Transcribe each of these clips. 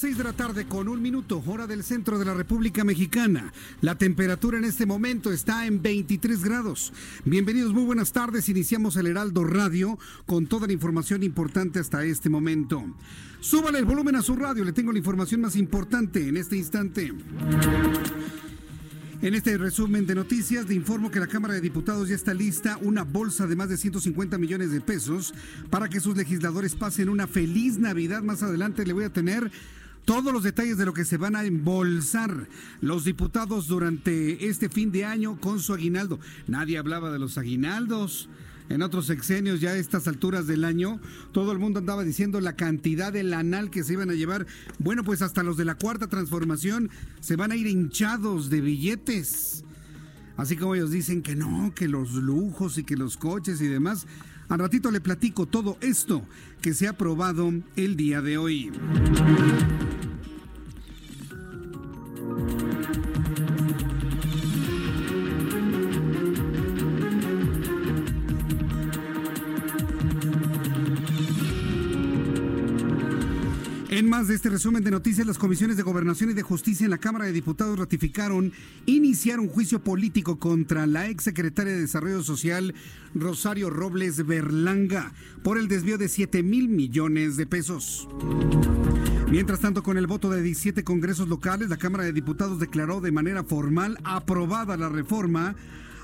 Las 6 de la tarde con un minuto, hora del centro de la República Mexicana. La temperatura en este momento está en 23 grados. Bienvenidos, muy buenas tardes. Iniciamos el Heraldo Radio con toda la información importante hasta este momento. Súbale el volumen a su radio, le tengo la información más importante en este instante. En este resumen de noticias le informo que la Cámara de Diputados ya está lista una bolsa de más de 150 millones de pesos para que sus legisladores pasen una feliz Navidad. Más adelante le voy a tener todos los detalles de lo que se van a embolsar los diputados durante este fin de año con su aguinaldo. Nadie hablaba de los aguinaldos en otros sexenios, ya a estas alturas del año, todo el mundo andaba diciendo la cantidad de lanal que se iban a llevar. Bueno, pues hasta los de la cuarta transformación se van a ir hinchados de billetes. Así como ellos dicen que no, que los lujos y que los coches y demás. Al ratito le platico todo esto que se ha aprobado el día de hoy. En más de este resumen de noticias, las comisiones de Gobernación y de Justicia en la Cámara de Diputados ratificaron iniciar un juicio político contra la ex secretaria de Desarrollo Social, Rosario Robles Berlanga, por el desvío de 7 mil millones de pesos. Mientras tanto, con el voto de 17 congresos locales, la Cámara de Diputados declaró de manera formal aprobada la reforma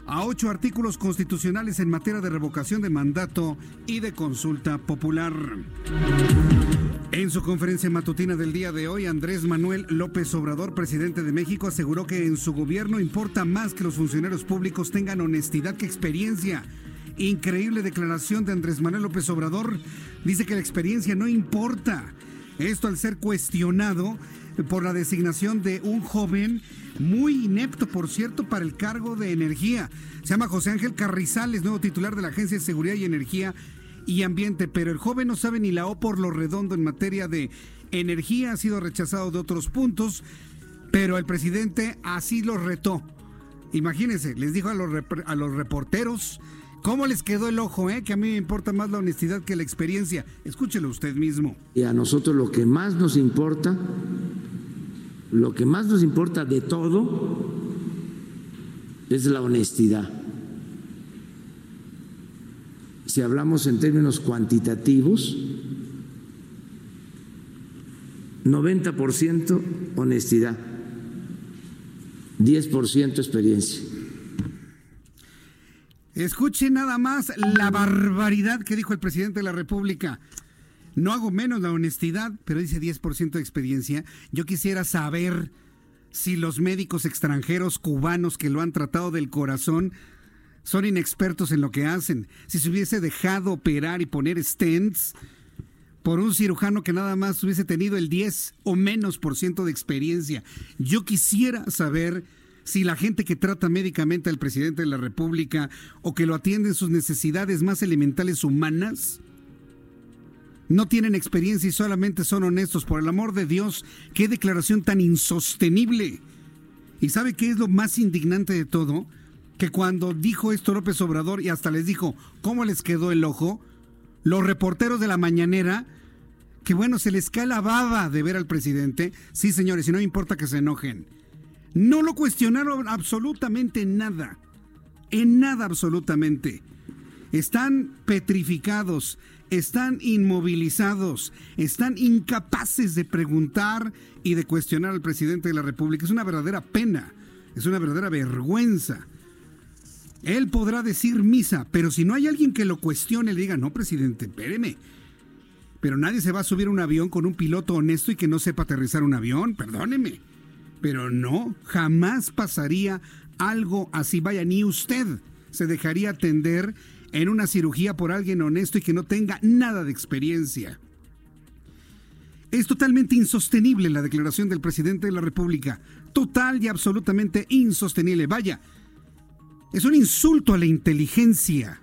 a ocho artículos constitucionales en materia de revocación de mandato y de consulta popular. En su conferencia matutina del día de hoy, Andrés Manuel López Obrador, presidente de México, aseguró que en su gobierno importa más que los funcionarios públicos tengan honestidad que experiencia. Increíble declaración de Andrés Manuel López Obrador. Dice que la experiencia no importa. Esto al ser cuestionado por la designación de un joven muy inepto, por cierto, para el cargo de energía. Se llama José Ángel Carrizales, nuevo titular de la Agencia de Seguridad y Energía y Ambiente, pero el joven no sabe ni la O por lo redondo en materia de energía, ha sido rechazado de otros puntos, pero el presidente así lo retó. Imagínense, les dijo a los, a los reporteros cómo les quedó el ojo, eh? que a mí me importa más la honestidad que la experiencia. Escúchelo usted mismo. Y a nosotros lo que más nos importa lo que más nos importa de todo es la honestidad. Si hablamos en términos cuantitativos, 90% honestidad, 10% experiencia. Escuche nada más la barbaridad que dijo el presidente de la República. No hago menos la honestidad, pero dice 10% de experiencia. Yo quisiera saber si los médicos extranjeros cubanos que lo han tratado del corazón son inexpertos en lo que hacen. Si se hubiese dejado operar y poner stents por un cirujano que nada más hubiese tenido el 10 o menos por ciento de experiencia. Yo quisiera saber si la gente que trata médicamente al presidente de la República o que lo atiende en sus necesidades más elementales humanas no tienen experiencia y solamente son honestos. Por el amor de Dios, qué declaración tan insostenible. ¿Y sabe qué es lo más indignante de todo? Que cuando dijo esto López Obrador y hasta les dijo cómo les quedó el ojo, los reporteros de la mañanera que bueno, se les cae la baba de ver al presidente. Sí, señores, y no importa que se enojen. No lo cuestionaron absolutamente nada. En nada absolutamente. Están petrificados, están inmovilizados, están incapaces de preguntar y de cuestionar al presidente de la República. Es una verdadera pena, es una verdadera vergüenza. Él podrá decir misa, pero si no hay alguien que lo cuestione, le diga, no, presidente, espéreme, pero nadie se va a subir un avión con un piloto honesto y que no sepa aterrizar un avión, perdóneme. Pero no, jamás pasaría algo así. Vaya, ni usted se dejaría atender en una cirugía por alguien honesto y que no tenga nada de experiencia. Es totalmente insostenible la declaración del presidente de la República. Total y absolutamente insostenible. Vaya, es un insulto a la inteligencia.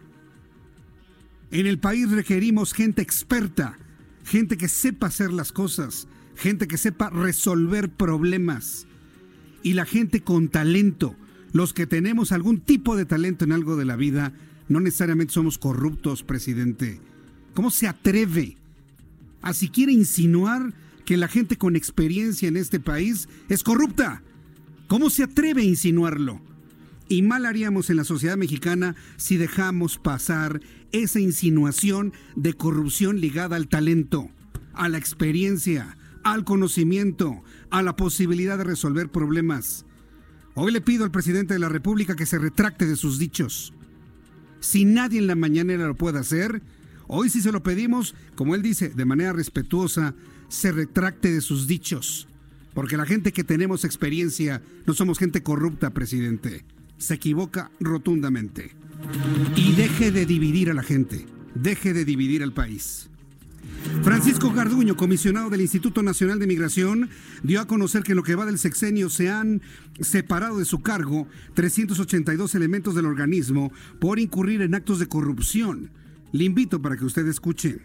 En el país requerimos gente experta, gente que sepa hacer las cosas, gente que sepa resolver problemas. Y la gente con talento, los que tenemos algún tipo de talento en algo de la vida, no necesariamente somos corruptos, presidente. ¿Cómo se atreve a siquiera insinuar que la gente con experiencia en este país es corrupta? ¿Cómo se atreve a insinuarlo? Y mal haríamos en la sociedad mexicana si dejamos pasar esa insinuación de corrupción ligada al talento, a la experiencia, al conocimiento, a la posibilidad de resolver problemas. Hoy le pido al presidente de la República que se retracte de sus dichos. Si nadie en la mañanera lo puede hacer, hoy sí se lo pedimos, como él dice, de manera respetuosa, se retracte de sus dichos. Porque la gente que tenemos experiencia no somos gente corrupta, presidente. Se equivoca rotundamente. Y deje de dividir a la gente, deje de dividir al país. Francisco Garduño, comisionado del Instituto Nacional de Migración, dio a conocer que en lo que va del sexenio se han separado de su cargo 382 elementos del organismo por incurrir en actos de corrupción. Le invito para que usted escuche.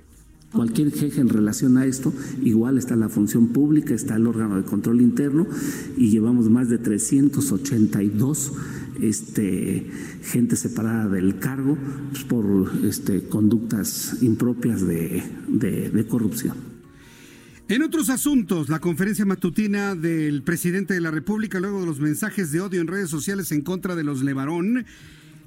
Cualquier jefe en relación a esto, igual está la función pública, está el órgano de control interno y llevamos más de 382 este, gente separada del cargo pues, por este, conductas impropias de, de corrupción. En otros asuntos, la conferencia matutina del presidente de la República, luego de los mensajes de odio en redes sociales en contra de los Levarón,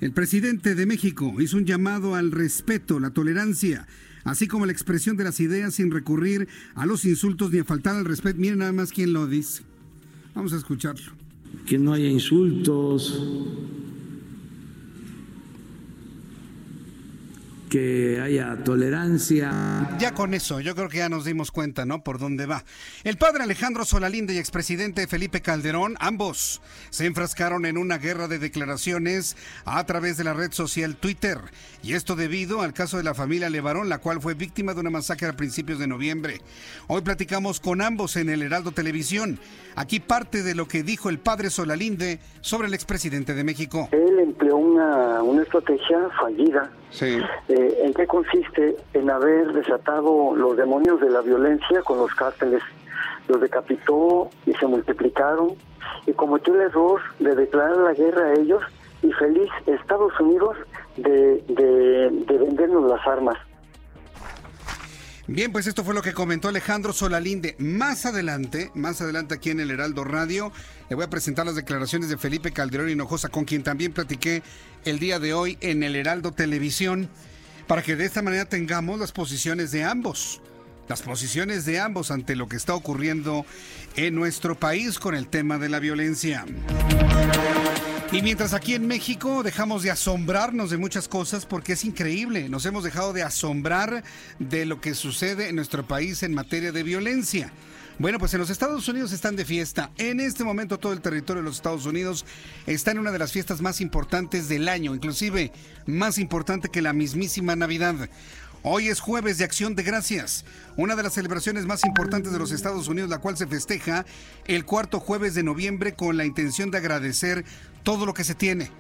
el presidente de México hizo un llamado al respeto, la tolerancia así como la expresión de las ideas sin recurrir a los insultos ni a faltar al respeto. Miren nada más quién lo dice. Vamos a escucharlo. Que no haya insultos, que haya tolerancia. Ya con eso, yo creo que ya nos dimos cuenta, ¿no? Por dónde va. El padre Alejandro Solalinde y expresidente Felipe Calderón, ambos se enfrascaron en una guerra de declaraciones a través de la red social Twitter. Y esto debido al caso de la familia Levarón, la cual fue víctima de una masacre a principios de noviembre. Hoy platicamos con ambos en el Heraldo Televisión. Aquí parte de lo que dijo el padre Solalinde sobre el expresidente de México. Él empleó una, una estrategia fallida. Sí. Eh, ¿En qué consiste? En haber desatado los demonios de la violencia con los cárteles. Los decapitó y se multiplicaron y cometió el error de declarar la guerra a ellos y feliz Estados Unidos de, de, de vendernos las armas. Bien, pues esto fue lo que comentó Alejandro Solalinde. Más adelante, más adelante aquí en el Heraldo Radio, le voy a presentar las declaraciones de Felipe Calderón Hinojosa, con quien también platiqué el día de hoy en el Heraldo Televisión, para que de esta manera tengamos las posiciones de ambos. Las posiciones de ambos ante lo que está ocurriendo en nuestro país con el tema de la violencia. Y mientras aquí en México dejamos de asombrarnos de muchas cosas porque es increíble, nos hemos dejado de asombrar de lo que sucede en nuestro país en materia de violencia. Bueno, pues en los Estados Unidos están de fiesta. En este momento todo el territorio de los Estados Unidos está en una de las fiestas más importantes del año, inclusive más importante que la mismísima Navidad. Hoy es jueves de acción de gracias, una de las celebraciones más importantes de los Estados Unidos, la cual se festeja el cuarto jueves de noviembre con la intención de agradecer todo lo que se tiene.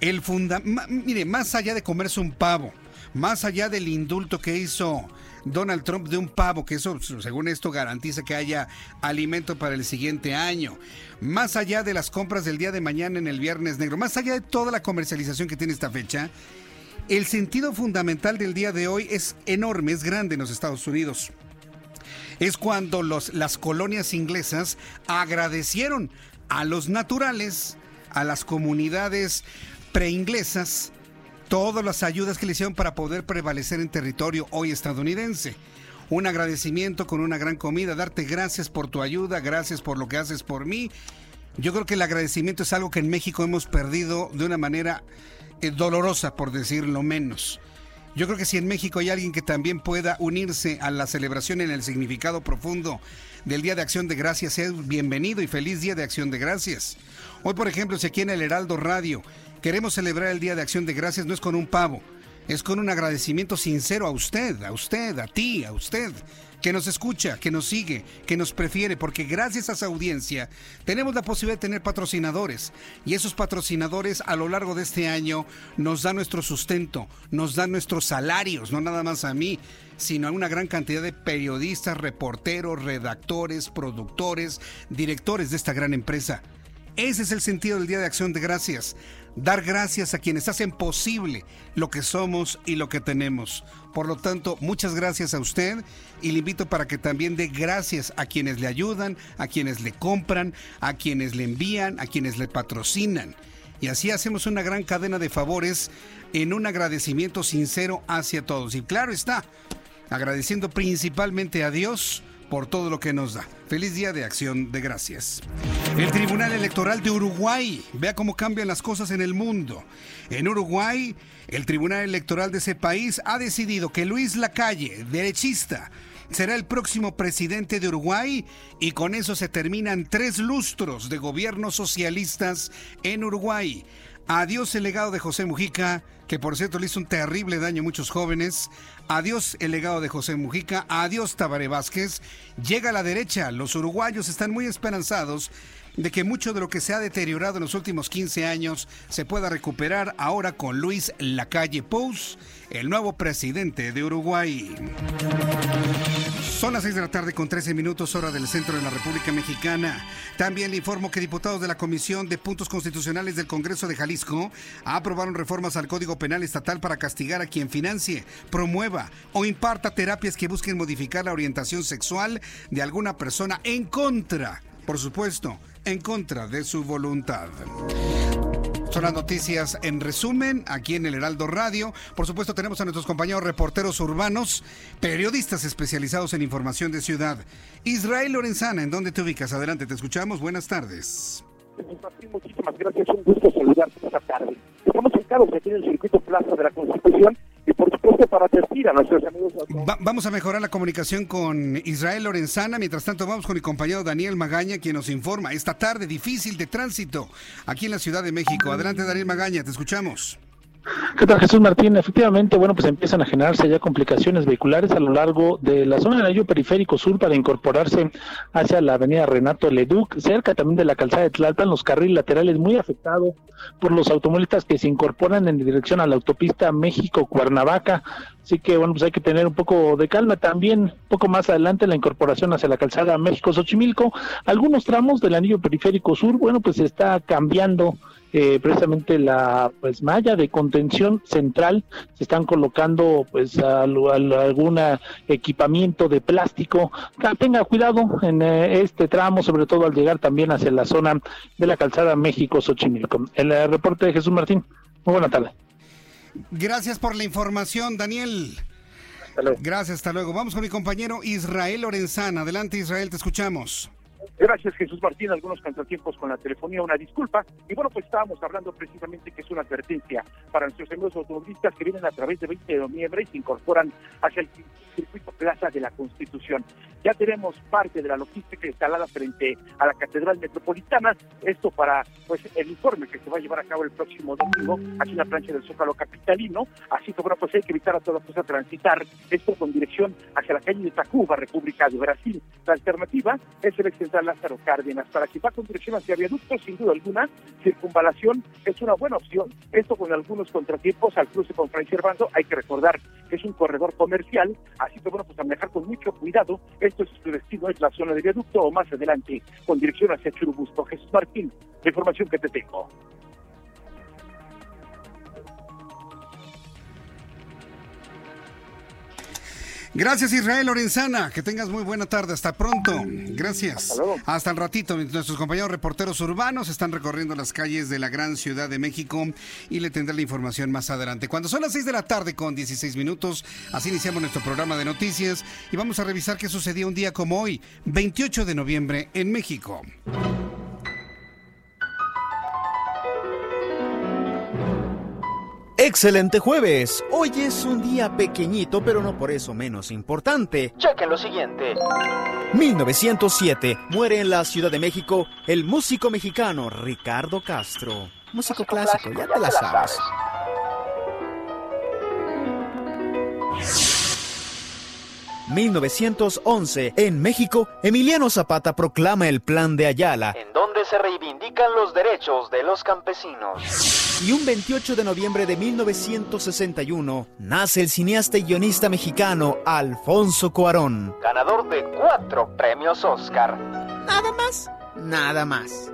El funda mire, más allá de comerse un pavo, más allá del indulto que hizo Donald Trump de un pavo, que eso, según esto, garantiza que haya alimento para el siguiente año. Más allá de las compras del día de mañana en el Viernes Negro, más allá de toda la comercialización que tiene esta fecha, el sentido fundamental del día de hoy es enorme, es grande en los Estados Unidos. es cuando los, las colonias inglesas agradecieron a los naturales, a las comunidades preinglesas, todas las ayudas que le hicieron para poder prevalecer en territorio hoy estadounidense. Un agradecimiento con una gran comida, darte gracias por tu ayuda, gracias por lo que haces por mí. Yo creo que el agradecimiento es algo que en México hemos perdido de una manera eh, dolorosa, por decirlo menos. Yo creo que si en México hay alguien que también pueda unirse a la celebración en el significado profundo del Día de Acción de Gracias, es bienvenido y feliz Día de Acción de Gracias. Hoy, por ejemplo, si aquí en el Heraldo Radio queremos celebrar el Día de Acción de Gracias, no es con un pavo, es con un agradecimiento sincero a usted, a usted, a ti, a usted, que nos escucha, que nos sigue, que nos prefiere, porque gracias a esa audiencia tenemos la posibilidad de tener patrocinadores y esos patrocinadores a lo largo de este año nos dan nuestro sustento, nos dan nuestros salarios, no nada más a mí, sino a una gran cantidad de periodistas, reporteros, redactores, productores, directores de esta gran empresa. Ese es el sentido del Día de Acción de Gracias. Dar gracias a quienes hacen posible lo que somos y lo que tenemos. Por lo tanto, muchas gracias a usted y le invito para que también dé gracias a quienes le ayudan, a quienes le compran, a quienes le envían, a quienes le patrocinan. Y así hacemos una gran cadena de favores en un agradecimiento sincero hacia todos. Y claro está, agradeciendo principalmente a Dios por todo lo que nos da. Feliz día de acción de gracias. El Tribunal Electoral de Uruguay, vea cómo cambian las cosas en el mundo. En Uruguay, el Tribunal Electoral de ese país ha decidido que Luis Lacalle, derechista, será el próximo presidente de Uruguay y con eso se terminan tres lustros de gobiernos socialistas en Uruguay. Adiós el legado de José Mujica, que por cierto le hizo un terrible daño a muchos jóvenes. Adiós el legado de José Mujica. Adiós Tabaré Vázquez. Llega a la derecha. Los uruguayos están muy esperanzados de que mucho de lo que se ha deteriorado en los últimos 15 años se pueda recuperar ahora con Luis Lacalle Pous, el nuevo presidente de Uruguay. Son las 6 de la tarde con 13 minutos hora del centro de la República Mexicana. También le informo que diputados de la Comisión de Puntos Constitucionales del Congreso de Jalisco aprobaron reformas al Código Penal Estatal para castigar a quien financie, promueva o imparta terapias que busquen modificar la orientación sexual de alguna persona en contra, por supuesto, en contra de su voluntad. Son las noticias en resumen aquí en el Heraldo Radio. Por supuesto tenemos a nuestros compañeros reporteros urbanos, periodistas especializados en información de ciudad. Israel Lorenzana, ¿en dónde te ubicas? Adelante, te escuchamos. Buenas tardes. Muchísimas gracias, un gusto saludarte esta tarde. Estamos ubicados aquí en el circuito Plaza de la Constitución y por supuesto para advertir a nuestros amigos. Va- vamos a mejorar la comunicación con Israel Lorenzana. Mientras tanto, vamos con mi compañero Daniel Magaña, quien nos informa esta tarde difícil de tránsito aquí en la Ciudad de México. Adelante, Daniel Magaña, te escuchamos. ¿Qué tal, Jesús Martín? Efectivamente, bueno, pues empiezan a generarse ya complicaciones vehiculares a lo largo de la zona del anillo periférico sur para incorporarse hacia la avenida Renato Leduc, cerca también de la calzada de Tlalpan, los carriles laterales muy afectados por los automovilistas que se incorporan en dirección a la autopista México-Cuernavaca. Así que, bueno, pues hay que tener un poco de calma. También, poco más adelante, la incorporación hacia la calzada México-Xochimilco. Algunos tramos del anillo periférico sur, bueno, pues se está cambiando eh, precisamente la pues malla de contención central se están colocando pues al- al- algún equipamiento de plástico Ah, tenga cuidado en eh, este tramo sobre todo al llegar también hacia la zona de la calzada México Xochimilco el eh, reporte de Jesús Martín muy buena tarde Gracias por la información, Daniel. Gracias, hasta luego. Vamos con mi compañero Israel Lorenzana. Adelante, Israel, te escuchamos. Gracias, Jesús Martín. Algunos contratiempos con la telefonía, una disculpa. Y bueno, pues estábamos hablando precisamente que es una advertencia para nuestros amigos automovilistas que vienen a través de 20 de noviembre y se incorporan hacia el circuito Plaza de la Constitución. Ya tenemos parte de la logística instalada frente a la Catedral Metropolitana. Esto para pues el informe que se va a llevar a cabo el próximo domingo aquí en la plancha del Zócalo Capitalino. Así que bueno, pues hay que evitar a toda cosa transitar esto con dirección hacia la calle de Tacuba, República de Brasil. La alternativa es el central Lázaro Cárdenas. Para quien va con dirección hacia viaductos, sin duda alguna, circunvalación es una buena opción. Esto con algunos contratiempos al cruce con Fray Servando. Hay que recordar que es un corredor comercial, así que bueno, pues manejar con mucho cuidado. Esto es su destino, es la zona de viaducto o más adelante con dirección hacia Churubusco. Jesús Martín, la información que te tengo. Gracias Israel Lorenzana, que tengas muy buena tarde, hasta pronto. Gracias. Hasta, el ratito, nuestros compañeros reporteros urbanos están recorriendo las calles de la gran ciudad de México y le tendré la información más adelante. Cuando son las 6 de la tarde con 16 minutos, así iniciamos nuestro programa de noticias y vamos a revisar qué sucedió un día como hoy, 28 de noviembre en México. Excelente jueves. Hoy es un día pequeñito, pero no por eso menos importante. Chequen lo siguiente. 1907 muere en la Ciudad de México el músico mexicano Ricardo Castro. Músico, clásico, ya, te la sabes. 1911, en México, Emiliano Zapata proclama el Plan de Ayala, en donde se reivindican los derechos de los campesinos. Y un 28 de noviembre de 1961, nace el cineasta y guionista mexicano Alfonso Cuarón, ganador de cuatro premios Oscar. Nada más, nada más.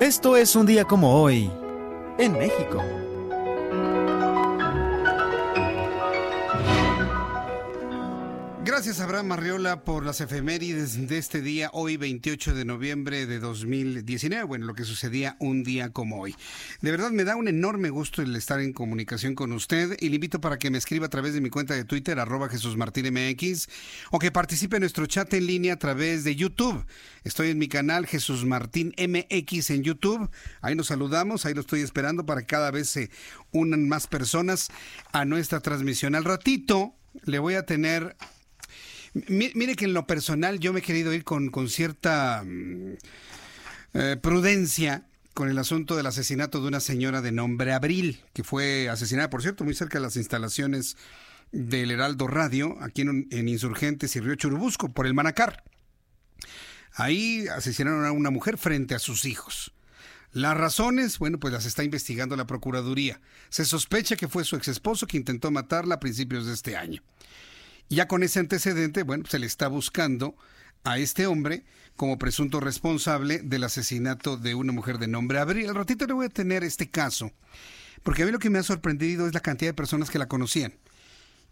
Esto es un día como hoy, en México. Gracias Abraham Marriola por las efemérides de este día, hoy 28 de noviembre de 2019, bueno, lo que sucedía un día como hoy. De verdad me da un enorme gusto el estar en comunicación con usted y le invito para que me escriba a través de mi cuenta de Twitter, arroba Jesús MX, o que participe en nuestro chat en línea a través de YouTube. Estoy en mi canal Jesús Martín MX en YouTube, ahí nos saludamos, ahí lo estoy esperando para que cada vez se unan más personas a nuestra transmisión. Al ratito le voy a tener Mire que en lo personal yo me he querido ir con, cierta mm, eh, prudencia con el asunto del asesinato de una señora de nombre Abril, que fue asesinada, por cierto, muy cerca de las instalaciones del Heraldo Radio, aquí en, en Insurgentes y Río Churubusco, por el Manacar. Ahí asesinaron a una mujer frente a sus hijos. Las razones, bueno, pues las está investigando la Procuraduría. Se sospecha que fue su ex esposo que intentó matarla a principios de este año. Ya con ese antecedente, bueno, se le está buscando a este hombre como presunto responsable del asesinato de una mujer de nombre Abril. Al ratito le voy a tener este caso, porque a mí lo que me ha sorprendido es la cantidad de personas que la conocían.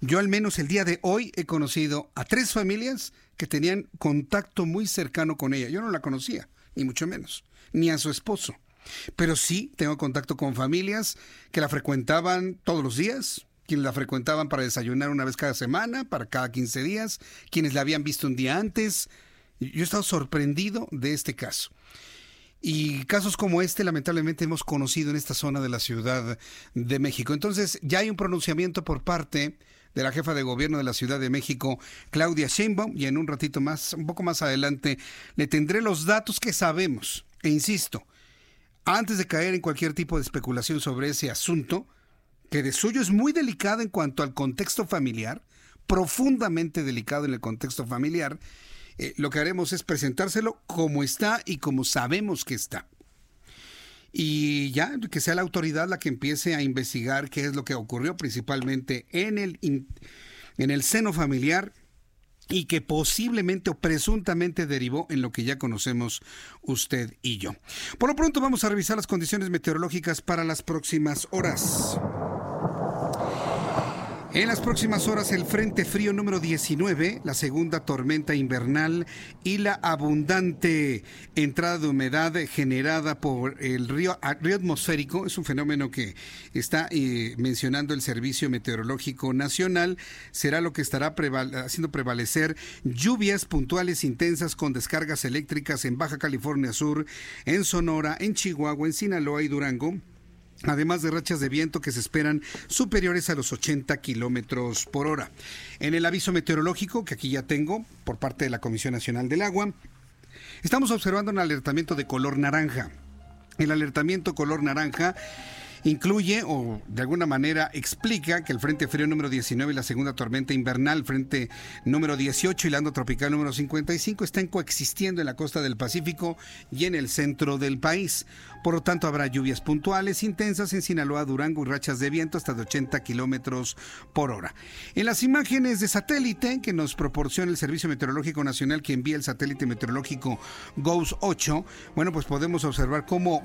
Yo al menos el día de hoy he conocido a tres familias que tenían contacto muy cercano con ella. Yo no la conocía, ni mucho menos, ni a su esposo. Pero sí tengo contacto con familias que la frecuentaban todos los días, quienes la frecuentaban para desayunar una vez cada semana, para cada 15 días, quienes la habían visto un día antes. Yo he estado sorprendido de este caso. Y casos como este, lamentablemente, hemos conocido en esta zona de la Ciudad de México. Entonces, ya hay un pronunciamiento por parte de la jefa de gobierno de la Ciudad de México, Claudia Sheinbaum, y en un ratito más, un poco más adelante, le tendré los datos que sabemos. E insisto, antes de caer en cualquier tipo de especulación sobre ese asunto, que de suyo es muy delicado en cuanto al contexto familiar, profundamente delicado en el contexto familiar, eh, lo que haremos es presentárselo como está y como sabemos que está. Y ya, que sea la autoridad la que empiece a investigar qué es lo que ocurrió principalmente en el, en el seno familiar y que posiblemente o presuntamente derivó en lo que ya conocemos usted y yo. Por lo pronto vamos a revisar las condiciones meteorológicas para las próximas horas. En las próximas horas el Frente Frío número 19, la segunda tormenta invernal y la abundante entrada de humedad generada por el río, río atmosférico, es un fenómeno que está eh, mencionando el Servicio Meteorológico Nacional, será lo que estará haciendo prevalecer lluvias puntuales intensas con descargas eléctricas en Baja California Sur, en Sonora, en Chihuahua, en Sinaloa y Durango además de rachas de viento que se esperan superiores a los 80 kilómetros por hora. En el aviso meteorológico, que aquí ya tengo por parte de la Comisión Nacional del Agua, estamos observando un alertamiento de color naranja. El alertamiento color naranja incluye o de alguna manera explica que el Frente Frío número 19 y la segunda tormenta invernal, Frente número 18 y la ando tropical número 55 están coexistiendo en la costa del Pacífico y en el centro del país. Por lo tanto, habrá lluvias puntuales intensas en Sinaloa, Durango y rachas de viento hasta de 80 kilómetros por hora. En las imágenes de satélite que nos proporciona el Servicio Meteorológico Nacional que envía el satélite meteorológico GOES 8, bueno, pues podemos observar cómo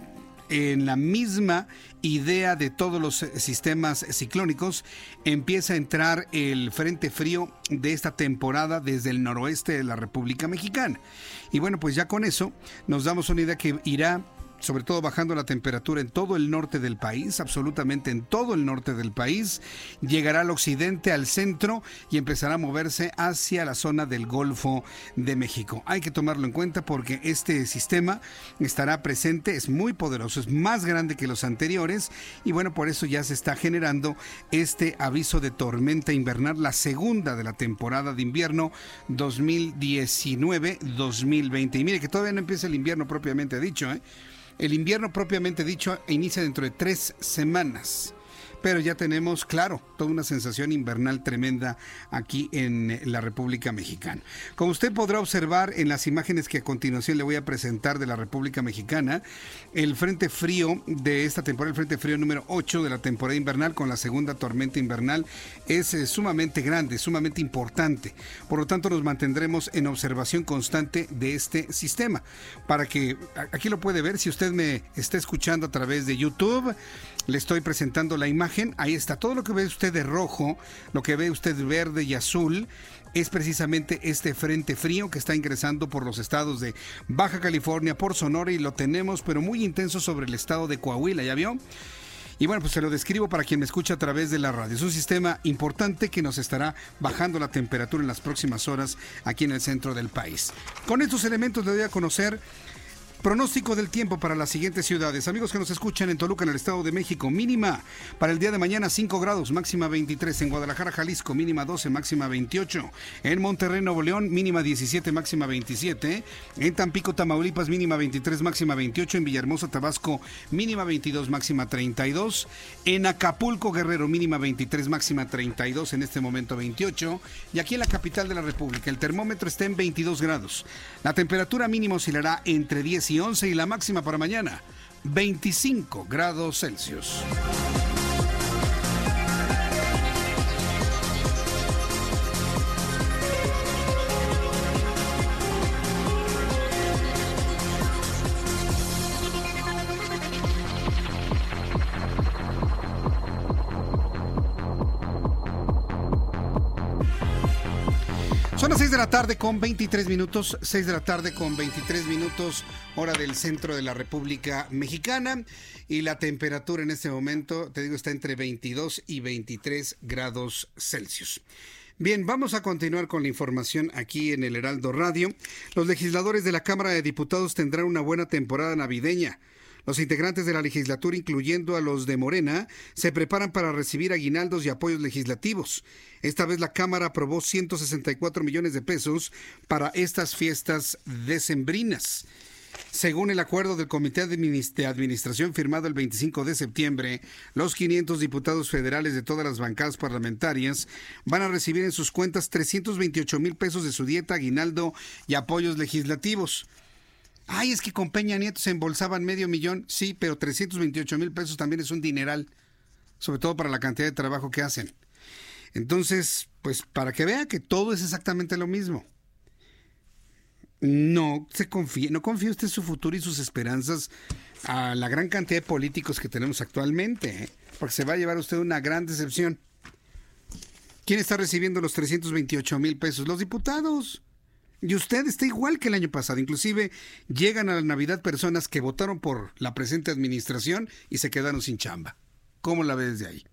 en la misma idea de todos los sistemas ciclónicos, empieza a entrar el frente frío de esta temporada desde el noroeste de la República Mexicana. Y bueno, pues ya con eso nos damos una idea que irá sobre todo bajando la temperatura en todo el norte del país, absolutamente en todo el norte del país, llegará al occidente, al centro y empezará a moverse hacia la zona del Golfo de México. Hay que tomarlo en cuenta porque este sistema estará presente, es muy poderoso, es más grande que los anteriores y bueno, por eso ya se está generando este aviso de tormenta invernal, la segunda de la temporada de invierno 2019-2020. Y mire que todavía no empieza el invierno propiamente dicho, ¿eh? El invierno propiamente dicho inicia dentro de tres semanas pero ya tenemos, claro, toda una sensación invernal tremenda aquí en la República Mexicana. Como usted podrá observar en las imágenes que a continuación le voy a presentar de la República Mexicana, el frente frío de esta temporada, el frente frío número 8 de la temporada invernal con la segunda tormenta invernal, es eh, sumamente grande, sumamente importante. Por lo tanto, nos mantendremos en observación constante de este sistema. Para que, aquí lo puede ver, si usted me está escuchando a través de YouTube, le estoy presentando la imagen. Ahí está. Todo lo que ve usted de rojo, lo que ve usted verde y azul, es precisamente este frente frío que está ingresando por los estados de Baja California, por Sonora y lo tenemos, pero muy intenso sobre el estado de Coahuila. ¿Ya vio? Y bueno, pues se lo describo para quien me escucha a través de la radio. Es un sistema importante que nos estará bajando la temperatura en las próximas horas aquí en el centro del país. Con estos elementos le doy a conocer Pronóstico del tiempo para las siguientes ciudades. Amigos que nos escuchan en Toluca, en el Estado de México, mínima para el día de mañana 5 grados, máxima 23. En Guadalajara, Jalisco, mínima 12, máxima 28. En Monterrey, Nuevo León, mínima 17, máxima 27. En Tampico, Tamaulipas, mínima 23, máxima 28. En Villahermosa, Tabasco, mínima 22, máxima 32. En Acapulco, Guerrero, mínima 23, máxima 32. En este momento 28. Y aquí en la capital de la República, el termómetro está en 22 grados. La temperatura mínima oscilará entre 10 y y 11 y la máxima para mañana 25 grados Celsius. La tarde con 23 minutos, 6 de la tarde con 23 minutos, hora del centro de la República Mexicana. Y la temperatura en este momento, te digo, está entre 22 y 23 grados Celsius. Bien, vamos a continuar con la información aquí en el Heraldo Radio. Los legisladores de la Cámara de Diputados tendrán una buena temporada navideña. Los integrantes de la legislatura, incluyendo a los de Morena, se preparan para recibir aguinaldos y apoyos legislativos. Esta vez la Cámara aprobó 164 millones de pesos para estas fiestas decembrinas. Según el acuerdo del Comité de Administración firmado el 25 de septiembre, los 500 diputados federales de todas las bancadas parlamentarias van a recibir en sus cuentas 328 mil pesos de su dieta, aguinaldo y apoyos legislativos. Ay, es que con Peña Nieto se embolsaban medio millón. Sí, pero 328 mil pesos también es un dineral, sobre todo para la cantidad de trabajo que hacen. Entonces, pues para que vea que todo es exactamente lo mismo. No se confíe, no confíe usted su futuro y sus esperanzas a la gran cantidad de políticos que tenemos actualmente, ¿eh? porque se va a llevar usted una gran decepción. ¿Quién está recibiendo los 328 mil pesos? Los diputados. Y usted está igual que el año pasado. Inclusive llegan a la Navidad personas que votaron por la presente administración y se quedaron sin chamba. ¿Cómo la ve desde ahí?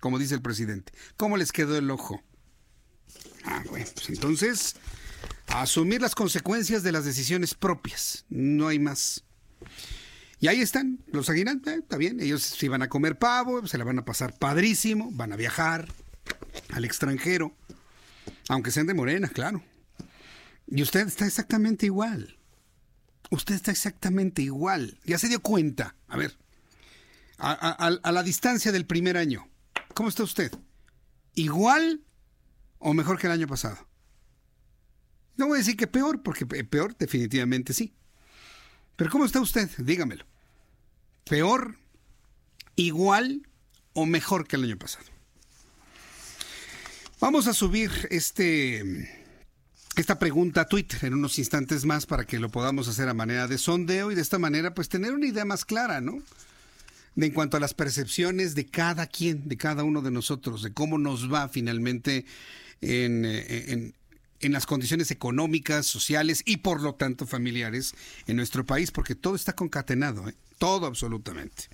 Como dice el presidente. ¿Cómo les quedó el ojo? Ah, bueno, pues entonces, asumir las consecuencias de las decisiones propias. No hay más. Y ahí están los aguinaldos. Eh, está bien, ellos si van a comer pavo, se la van a pasar padrísimo, van a viajar al extranjero, aunque sean de morena, claro. Y usted está exactamente igual. Usted está exactamente igual. Ya se dio cuenta. A ver, a, la distancia del primer año, ¿cómo está usted? ¿Igual o mejor que el año pasado? No voy a decir que peor, porque peor definitivamente sí. Pero ¿cómo está usted? Dígamelo. ¿Peor, igual o mejor que el año pasado? Vamos a subir este esta pregunta a Twitter en unos instantes más para que lo podamos hacer a manera de sondeo y de esta manera pues tener una idea más clara, ¿no? De en cuanto a las percepciones de cada quien, de cada uno de nosotros, de cómo nos va finalmente en, en, en las condiciones económicas, sociales y por lo tanto familiares en nuestro país, porque todo está concatenado, ¿eh? todo absolutamente.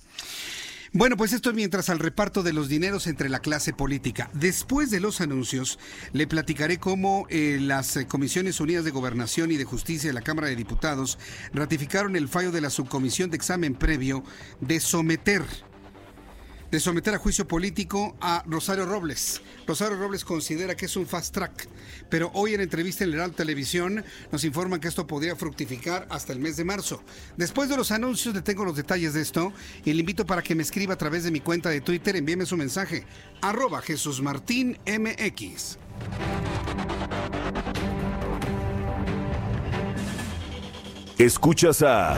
Bueno, pues esto mientras al reparto de los dineros entre la clase política. Después de los anuncios, le platicaré cómo eh, las eh, Comisiones Unidas de Gobernación y de Justicia de la Cámara de Diputados ratificaron el fallo de la subcomisión de examen previo de someter de someter a juicio político a Rosario Robles. Rosario Robles considera que es un fast track, pero hoy en entrevista en Heraldo Televisión nos informan que esto podría fructificar hasta el mes de marzo. Después de los anuncios le tengo los detalles de esto y le invito para que me escriba a través de mi cuenta de Twitter, envíeme su mensaje, arroba Jesús Martín. Escuchas a...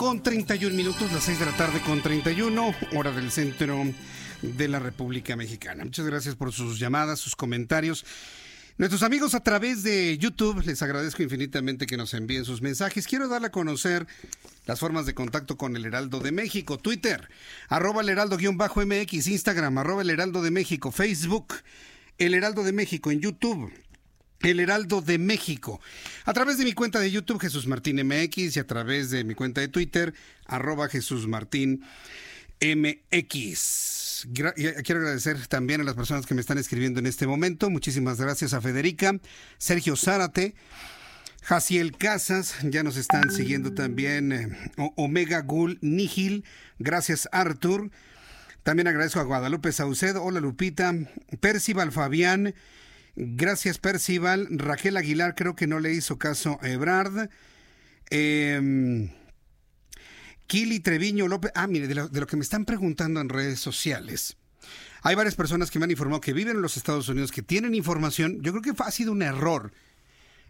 Con 31 minutos, las 6 de la tarde con 31, hora del centro de la República Mexicana. Muchas gracias por sus llamadas, sus comentarios. Nuestros amigos a través de YouTube, les agradezco infinitamente que nos envíen sus mensajes. Quiero darle a conocer las formas de contacto con el Heraldo de México. Twitter, arroba el Heraldo-MX, Instagram, arroba el Heraldo de México, Facebook, el Heraldo de México en YouTube. El Heraldo de México. A través de mi cuenta de YouTube, Jesús Martín MX, y a través de mi cuenta de Twitter, arroba Jesús Martín MX. Quiero agradecer también a las personas que me están escribiendo en este momento. Muchísimas gracias a Federica, Sergio Zárate, Jaciel Casas, ya nos están siguiendo también eh, Omega Gul Nihil. Gracias, Arthur. También agradezco a Guadalupe Saucedo. Hola, Lupita. Percival Fabián. Gracias, Percival. Raquel Aguilar creo que no le hizo caso a Ebrard. Eh, Kili Treviño López. Ah, mire, de lo, de lo, que me están preguntando en redes sociales. Hay varias personas que me han informado que viven en los Estados Unidos, que tienen información. Yo creo que ha sido un error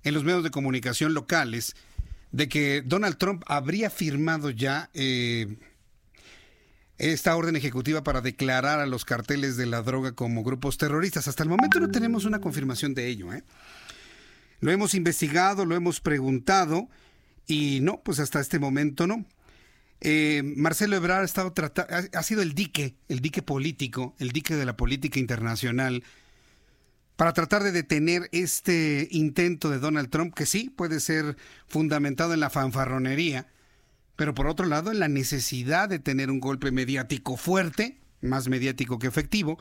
en los medios de comunicación locales de que Donald Trump habría firmado ya eh, esta orden ejecutiva para declarar a los carteles de la droga como grupos terroristas. Hasta el momento no tenemos una confirmación de ello. ¿eh? Lo hemos investigado, lo hemos preguntado y no, pues hasta este momento no. Eh, Marcelo Ebrard ha, estado ha, ha sido el dique, el dique político, el dique de la política internacional para tratar de detener este intento de Donald Trump, que sí puede ser fundamentado en la fanfarronería, pero por otro lado la necesidad de tener un golpe mediático fuerte, más mediático que efectivo,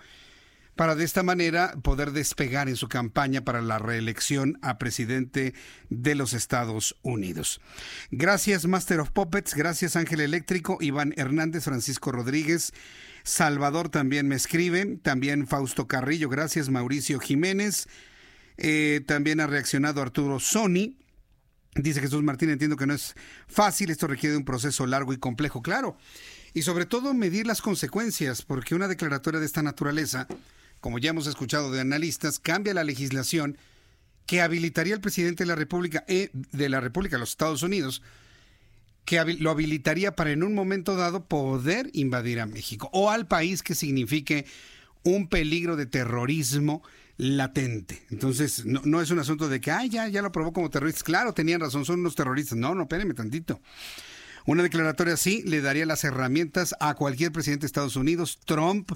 para de esta manera poder despegar en su campaña para la reelección a presidente de los Estados Unidos. Gracias Master of Puppets, gracias Ángel Eléctrico, Iván Hernández, Francisco Rodríguez, Salvador también me escribe, también Fausto Carrillo, gracias Mauricio Jiménez, eh, también ha reaccionado Arturo Sony. Dice Jesús Martín, entiendo que no es fácil, esto requiere un proceso largo y complejo, claro. Y sobre todo medir las consecuencias, porque una declaratoria de esta naturaleza, como ya hemos escuchado de analistas, cambia la legislación que habilitaría al presidente de la República, eh, de la República los Estados Unidos, que lo habilitaría para en un momento dado poder invadir a México o al país que signifique un peligro de terrorismo latente. Entonces, no, es un asunto de que, ay, ya, ya lo probó como terroristas. Claro, tenían razón, son unos terroristas. No, no, espérenme tantito. Una declaratoria así le daría las herramientas a cualquier presidente de Estados Unidos, Trump,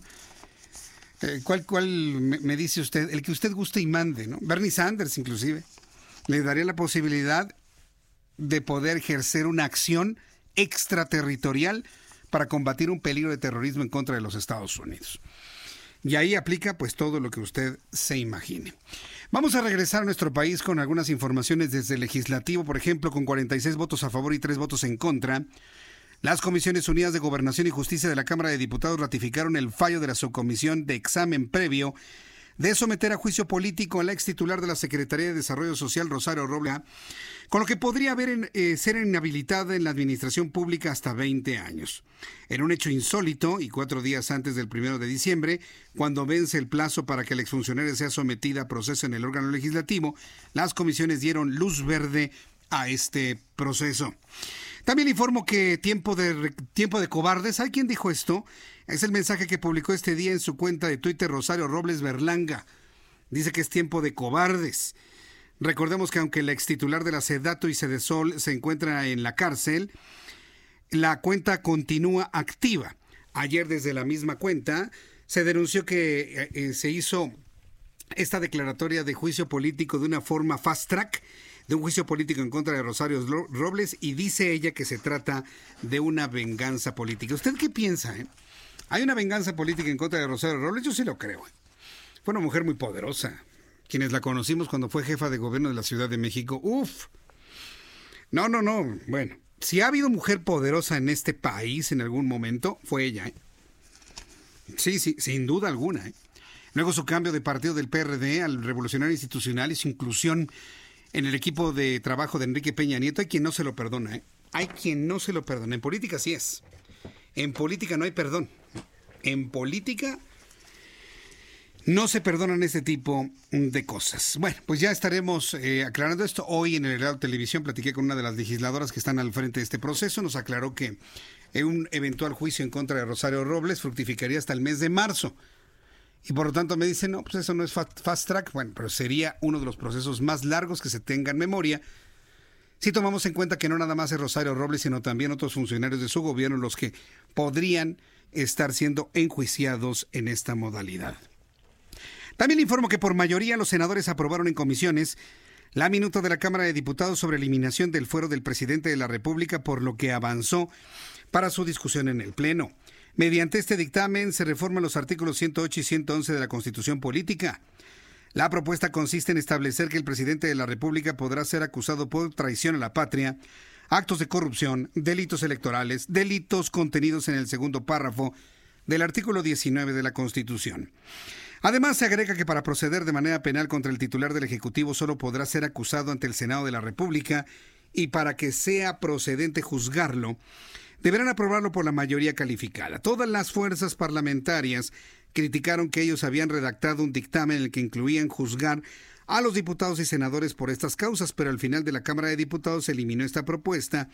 eh, ¿Cuál, cuál me, dice usted? El que usted guste y mande, ¿no? Bernie Sanders, inclusive. Le daría la posibilidad de poder ejercer una acción extraterritorial para combatir un peligro de terrorismo en contra de los Estados Unidos. Y ahí aplica pues todo lo que usted se imagine. Vamos a regresar a nuestro país con algunas informaciones desde el legislativo, por ejemplo, con 46 votos a favor y 3 votos en contra. Las Comisiones Unidas de Gobernación y Justicia de la Cámara de Diputados ratificaron el fallo de la subcomisión de examen previo de someter a juicio político a la ex titular de la Secretaría de Desarrollo Social, Rosario Robles, con lo que podría eh, ser inhabilitada en la administración pública hasta 20 años. En un hecho insólito, y cuatro días antes del primero de diciembre, cuando vence el plazo para que la exfuncionaria sea sometida a proceso en el órgano legislativo, las comisiones dieron luz verde a este proceso. También informo que tiempo de, tiempo de cobardes, ¿hay quien dijo esto? Es el mensaje que publicó este día en su cuenta de Twitter Rosario Robles Berlanga. Dice que es tiempo de cobardes. Recordemos que aunque la ex titular de la Sedato y Sedesol se encuentra en la cárcel, la cuenta continúa activa. Ayer desde la misma cuenta se denunció que eh, eh, se hizo esta declaratoria de juicio político de una forma fast track de un juicio político en contra de Rosario Robles y dice ella que se trata de una venganza política. ¿Usted qué piensa? Eh? ¿Hay una venganza política en contra de Rosario Robles? Yo sí lo creo. Eh. Fue una mujer muy poderosa. Quienes la conocimos cuando fue jefa de gobierno de la Ciudad de México. Uf. No, no, no. Bueno, si ha habido mujer poderosa en este país en algún momento, fue ella. ¿eh? Sí, sí, sin duda alguna. ¿eh? Luego su cambio de partido del PRD al Revolucionario Institucional y su inclusión en el equipo de trabajo de Enrique Peña Nieto. Hay quien no se lo perdona, ¿eh? Hay quien no se lo perdona. En política sí es. En política no hay perdón. En política no se perdonan este tipo de cosas. Bueno, pues ya estaremos eh, aclarando esto. Hoy en el Radio Televisión platiqué con una de las legisladoras que están al frente de este proceso. Nos aclaró que un eventual juicio en contra de Rosario Robles fructificaría hasta el mes de marzo. Y por lo tanto me dicen, no, pues eso no es fast track. Bueno, pero sería uno de los procesos más largos que se tenga en memoria. Si tomamos en cuenta que no nada más es Rosario Robles, sino también otros funcionarios de su gobierno los que podrían estar siendo enjuiciados en esta modalidad. También informo que por mayoría los senadores aprobaron en comisiones la minuta de la Cámara de Diputados sobre eliminación del fuero del presidente de la República, por lo que avanzó para su discusión en el Pleno. Mediante este dictamen se reforman los artículos 108 y 111 de la Constitución Política. La propuesta consiste en establecer que el presidente de la República podrá ser acusado por traición a la patria, actos de corrupción, delitos electorales, delitos contenidos en el segundo párrafo del artículo 19 de la Constitución. Además, se agrega que para proceder de manera penal contra el titular del Ejecutivo solo podrá ser acusado ante el Senado de la República y para que sea procedente juzgarlo, deberán aprobarlo por la mayoría calificada. Todas las fuerzas parlamentarias criticaron que ellos habían redactado un dictamen en el que incluían juzgar a los diputados y senadores por estas causas, pero al final de la Cámara de Diputados se eliminó esta propuesta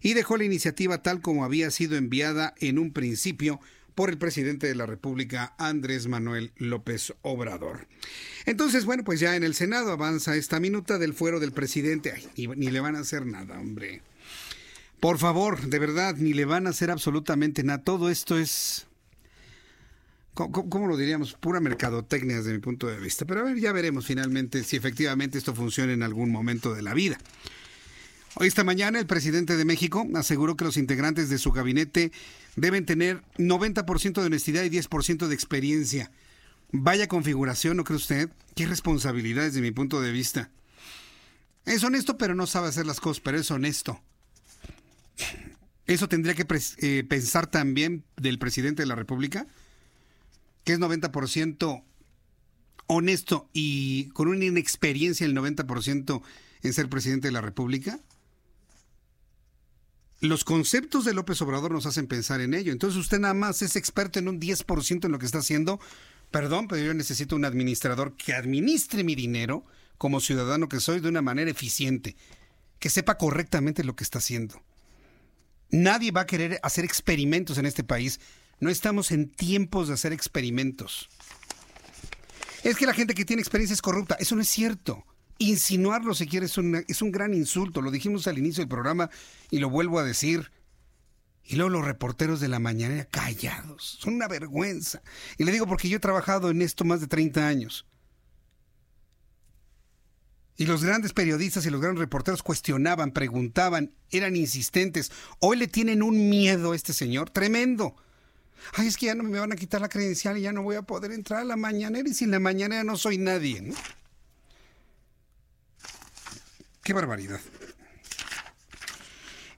y dejó la iniciativa tal como había sido enviada en un principio por el presidente de la República, Andrés Manuel López Obrador. Entonces, bueno, pues ya en el Senado avanza esta minuta del fuero del presidente. Ay, ni le van a hacer nada, hombre. Por favor, de verdad, ni le van a hacer absolutamente nada. Todo esto es, ¿cómo, lo diríamos? Pura mercadotecnia desde mi punto de vista. Pero a ver, ya veremos finalmente si efectivamente esto funciona en algún momento de la vida. Hoy esta mañana el presidente de México aseguró que los integrantes de su gabinete deben tener 90% de honestidad y 10% de experiencia. Vaya configuración, ¿no cree usted? Qué responsabilidad desde mi punto de vista. Es honesto, pero no sabe hacer las cosas, pero es honesto. ¿Eso tendría que eh, pensar también del presidente de la República? Que es 90% honesto y con una inexperiencia el 90% en ser presidente de la República? Los conceptos de López Obrador nos hacen pensar en ello. Entonces usted nada más es experto en un 10% en lo que está haciendo. Perdón, pero yo necesito un administrador que administre mi dinero como ciudadano que soy de una manera eficiente, que sepa correctamente lo que está haciendo. Nadie va a querer hacer experimentos en este país. No estamos en tiempos de hacer experimentos. Es que la gente que tiene experiencia es corrupta. Eso no es cierto. Insinuarlo si quieres es un, gran insulto. Lo dijimos al inicio del programa y lo vuelvo a decir. Y luego los reporteros de la mañanera callados. Son una vergüenza. Y le digo porque yo he trabajado en esto más de 30 años. Y los grandes periodistas y los grandes reporteros cuestionaban, preguntaban, eran insistentes. Hoy le tienen un miedo a este señor tremendo. Ay, es que ya no me van a quitar la credencial y ya no voy a poder entrar a la mañanera y sin la mañanera no soy nadie. Qué barbaridad.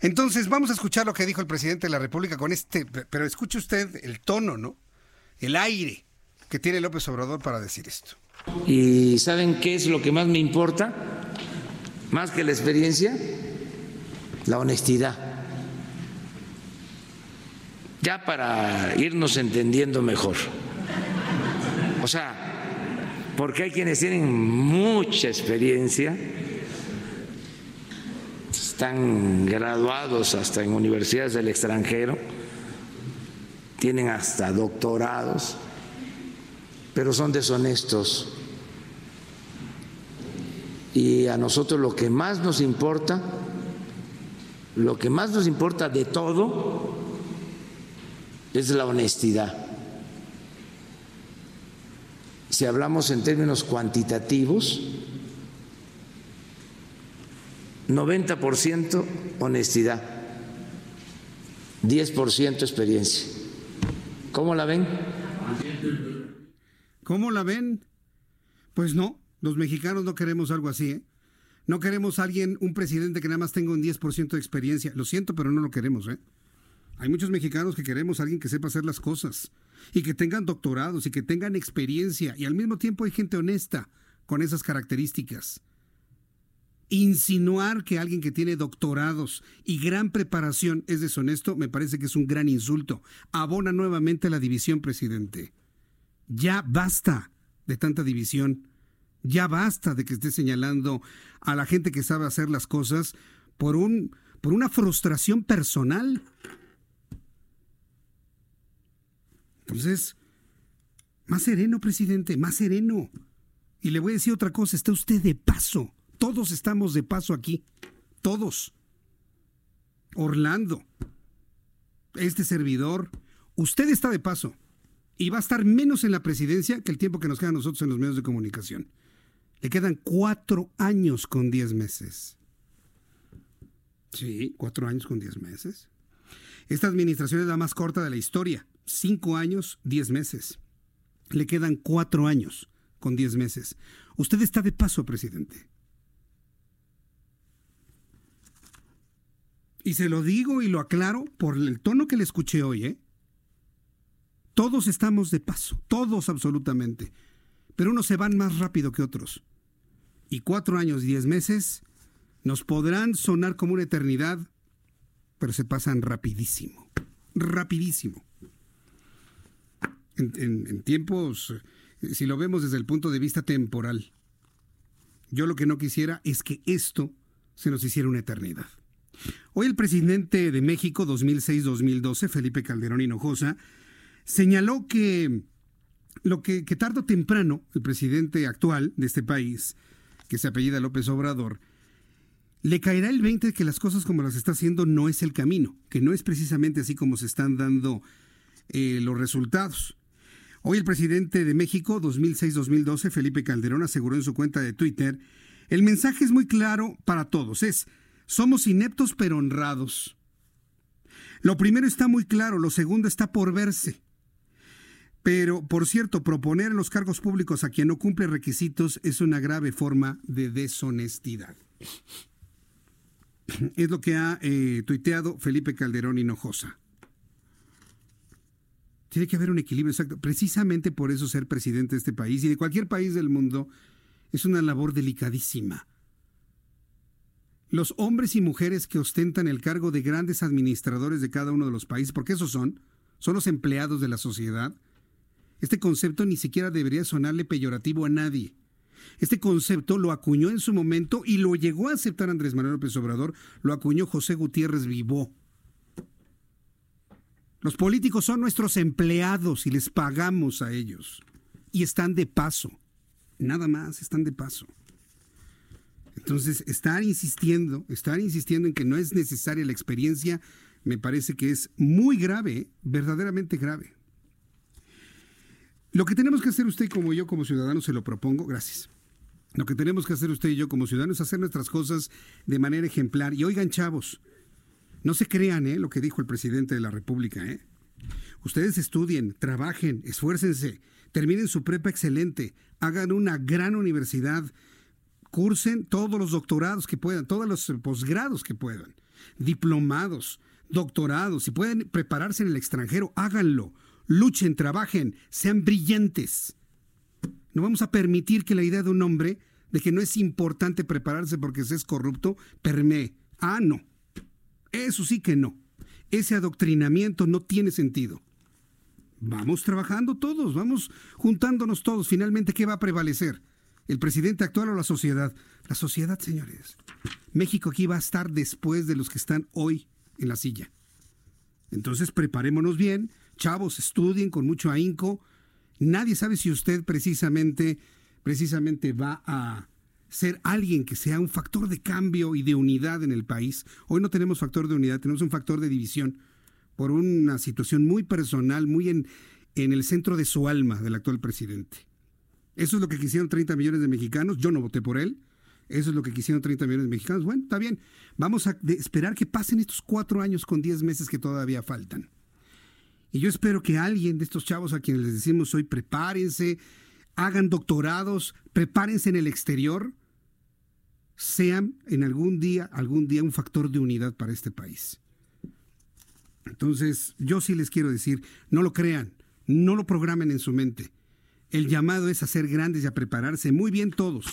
Entonces, vamos a escuchar lo que dijo el presidente de la República con este, pero escuche usted el tono, ¿no? El aire que tiene López Obrador para decir esto. ¿Y saben qué es lo que más me importa? Más que la experiencia, la honestidad. Ya para irnos entendiendo mejor. O sea, porque hay quienes tienen mucha experiencia, están graduados hasta en universidades del extranjero, tienen hasta doctorados, pero son deshonestos. Y a nosotros lo que más nos importa, lo que más nos importa de todo, es la honestidad. Si hablamos en términos cuantitativos, 90% honestidad, 10% experiencia. ¿Cómo la ven? ¿Cómo la ven? Pues no, los mexicanos no queremos algo así, ¿eh? No queremos alguien, un presidente que nada más tenga un 10% de experiencia. Lo siento, pero no lo queremos, ¿eh? Hay muchos mexicanos que queremos alguien que sepa hacer las cosas y que tengan doctorados y que tengan experiencia y al mismo tiempo hay gente honesta con esas características. Insinuar que alguien que tiene doctorados y gran preparación es deshonesto me parece que es un gran insulto. Abona nuevamente la división, presidente. Ya basta de tanta división. Ya basta de que esté señalando a la gente que sabe hacer las cosas por un por una frustración personal. Entonces, más sereno, presidente, más sereno. Y le voy a decir otra cosa, está usted de paso. Todos estamos de paso aquí. Todos. Orlando, este servidor, usted está de paso y va a estar menos en la presidencia que el tiempo que nos queda a nosotros en los medios de comunicación. Le quedan cuatro años con diez meses. Sí, cuatro años con diez meses. Esta administración es la más corta de la historia. Cinco años, diez meses. Le quedan cuatro años con diez meses. Usted está de paso, presidente. Y se lo digo y lo aclaro por el tono que le escuché hoy, ¿eh? Todos estamos de paso, todos absolutamente. Pero unos se van más rápido que otros. Y cuatro años, diez meses nos podrán sonar como una eternidad, pero se pasan rapidísimo. Rapidísimo. En, en tiempos, si lo vemos desde el punto de vista temporal, yo lo que no quisiera es que esto se nos hiciera una eternidad. Hoy el presidente de México 2006-2012, Felipe Calderón Hinojosa, señaló que lo que, tarde o temprano el presidente actual de este país, que se apellida López Obrador, le caerá el 20 de que las cosas como las está haciendo no es el camino, que no es precisamente así como se están dando eh, los resultados. Hoy el presidente de México 2006-2012, Felipe Calderón, aseguró en su cuenta de Twitter, el mensaje es muy claro para todos, es somos ineptos pero honrados. Lo primero está muy claro, lo segundo está por verse. Pero, por cierto, proponer los cargos públicos a quien no cumple requisitos es una grave forma de deshonestidad. Es lo que ha eh, tuiteado Felipe Calderón Hinojosa. Tiene que haber un equilibrio exacto. Precisamente por eso ser presidente de este país y de cualquier país del mundo es una labor delicadísima. Los hombres y mujeres que ostentan el cargo de grandes administradores de cada uno de los países, porque esos son, son los empleados de la sociedad, este concepto ni siquiera debería sonarle peyorativo a nadie. Este concepto lo acuñó en su momento y lo llegó a aceptar Andrés Manuel López Obrador, lo acuñó José Gutiérrez Vivó. Los políticos son nuestros empleados y les pagamos a ellos. Y están de paso. Nada más, están de paso. Entonces, estar insistiendo, estar insistiendo en que no es necesaria la experiencia, me parece que es muy grave, verdaderamente grave. Lo que tenemos que hacer usted como yo como ciudadano, se lo propongo, gracias. Lo que tenemos que hacer usted y yo como ciudadanos es hacer nuestras cosas de manera ejemplar. Y oigan, chavos, no se crean ¿eh? lo que dijo el presidente de la República. ¿eh? Ustedes estudien, trabajen, esfuércense, terminen su prepa excelente, hagan una gran universidad, cursen todos los doctorados que puedan, todos los posgrados que puedan, diplomados, doctorados, si pueden prepararse en el extranjero, háganlo, luchen, trabajen, sean brillantes. No vamos a permitir que la idea de un hombre de que no es importante prepararse porque se es corrupto permee. Ah, no. Eso sí que no. Ese adoctrinamiento no tiene sentido. Vamos trabajando todos, vamos juntándonos todos. Finalmente, ¿qué va a prevalecer? ¿El presidente actual o la sociedad? La sociedad, señores. México aquí va a estar después de los que están hoy en la silla. Entonces, preparémonos bien. Chavos, estudien con mucho ahínco. Nadie sabe si usted precisamente, precisamente va a ser alguien que sea un factor de cambio y de unidad en el país. Hoy no tenemos factor de unidad, tenemos un factor de división por una situación muy personal, muy en, en el centro de su alma del actual presidente. Eso es lo que quisieron 30 millones de mexicanos. Yo no voté por él. Eso es lo que quisieron 30 millones de mexicanos. Bueno, está bien. Vamos a esperar que pasen estos cuatro años con 10 meses que todavía faltan. Y yo espero que alguien de estos chavos a quienes les decimos hoy, prepárense, hagan doctorados, prepárense en el exterior, sean en algún día, algún día un factor de unidad para este país. Entonces, yo sí les quiero decir, no lo crean, no lo programen en su mente. El llamado es a ser grandes y a prepararse muy bien todos.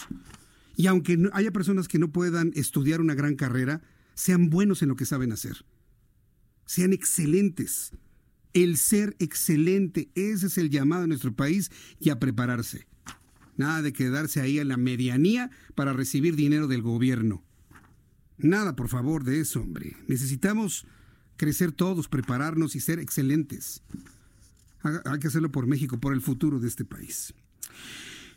Y aunque haya personas que no puedan estudiar una gran carrera, sean buenos en lo que saben hacer. Sean excelentes. El ser excelente, ese es el llamado a nuestro país y a prepararse. Nada de quedarse ahí en la medianía para recibir dinero del gobierno. Nada, por favor, de eso, hombre. Necesitamos crecer todos, prepararnos y ser excelentes. Hay que hacerlo por México, por el futuro de este país.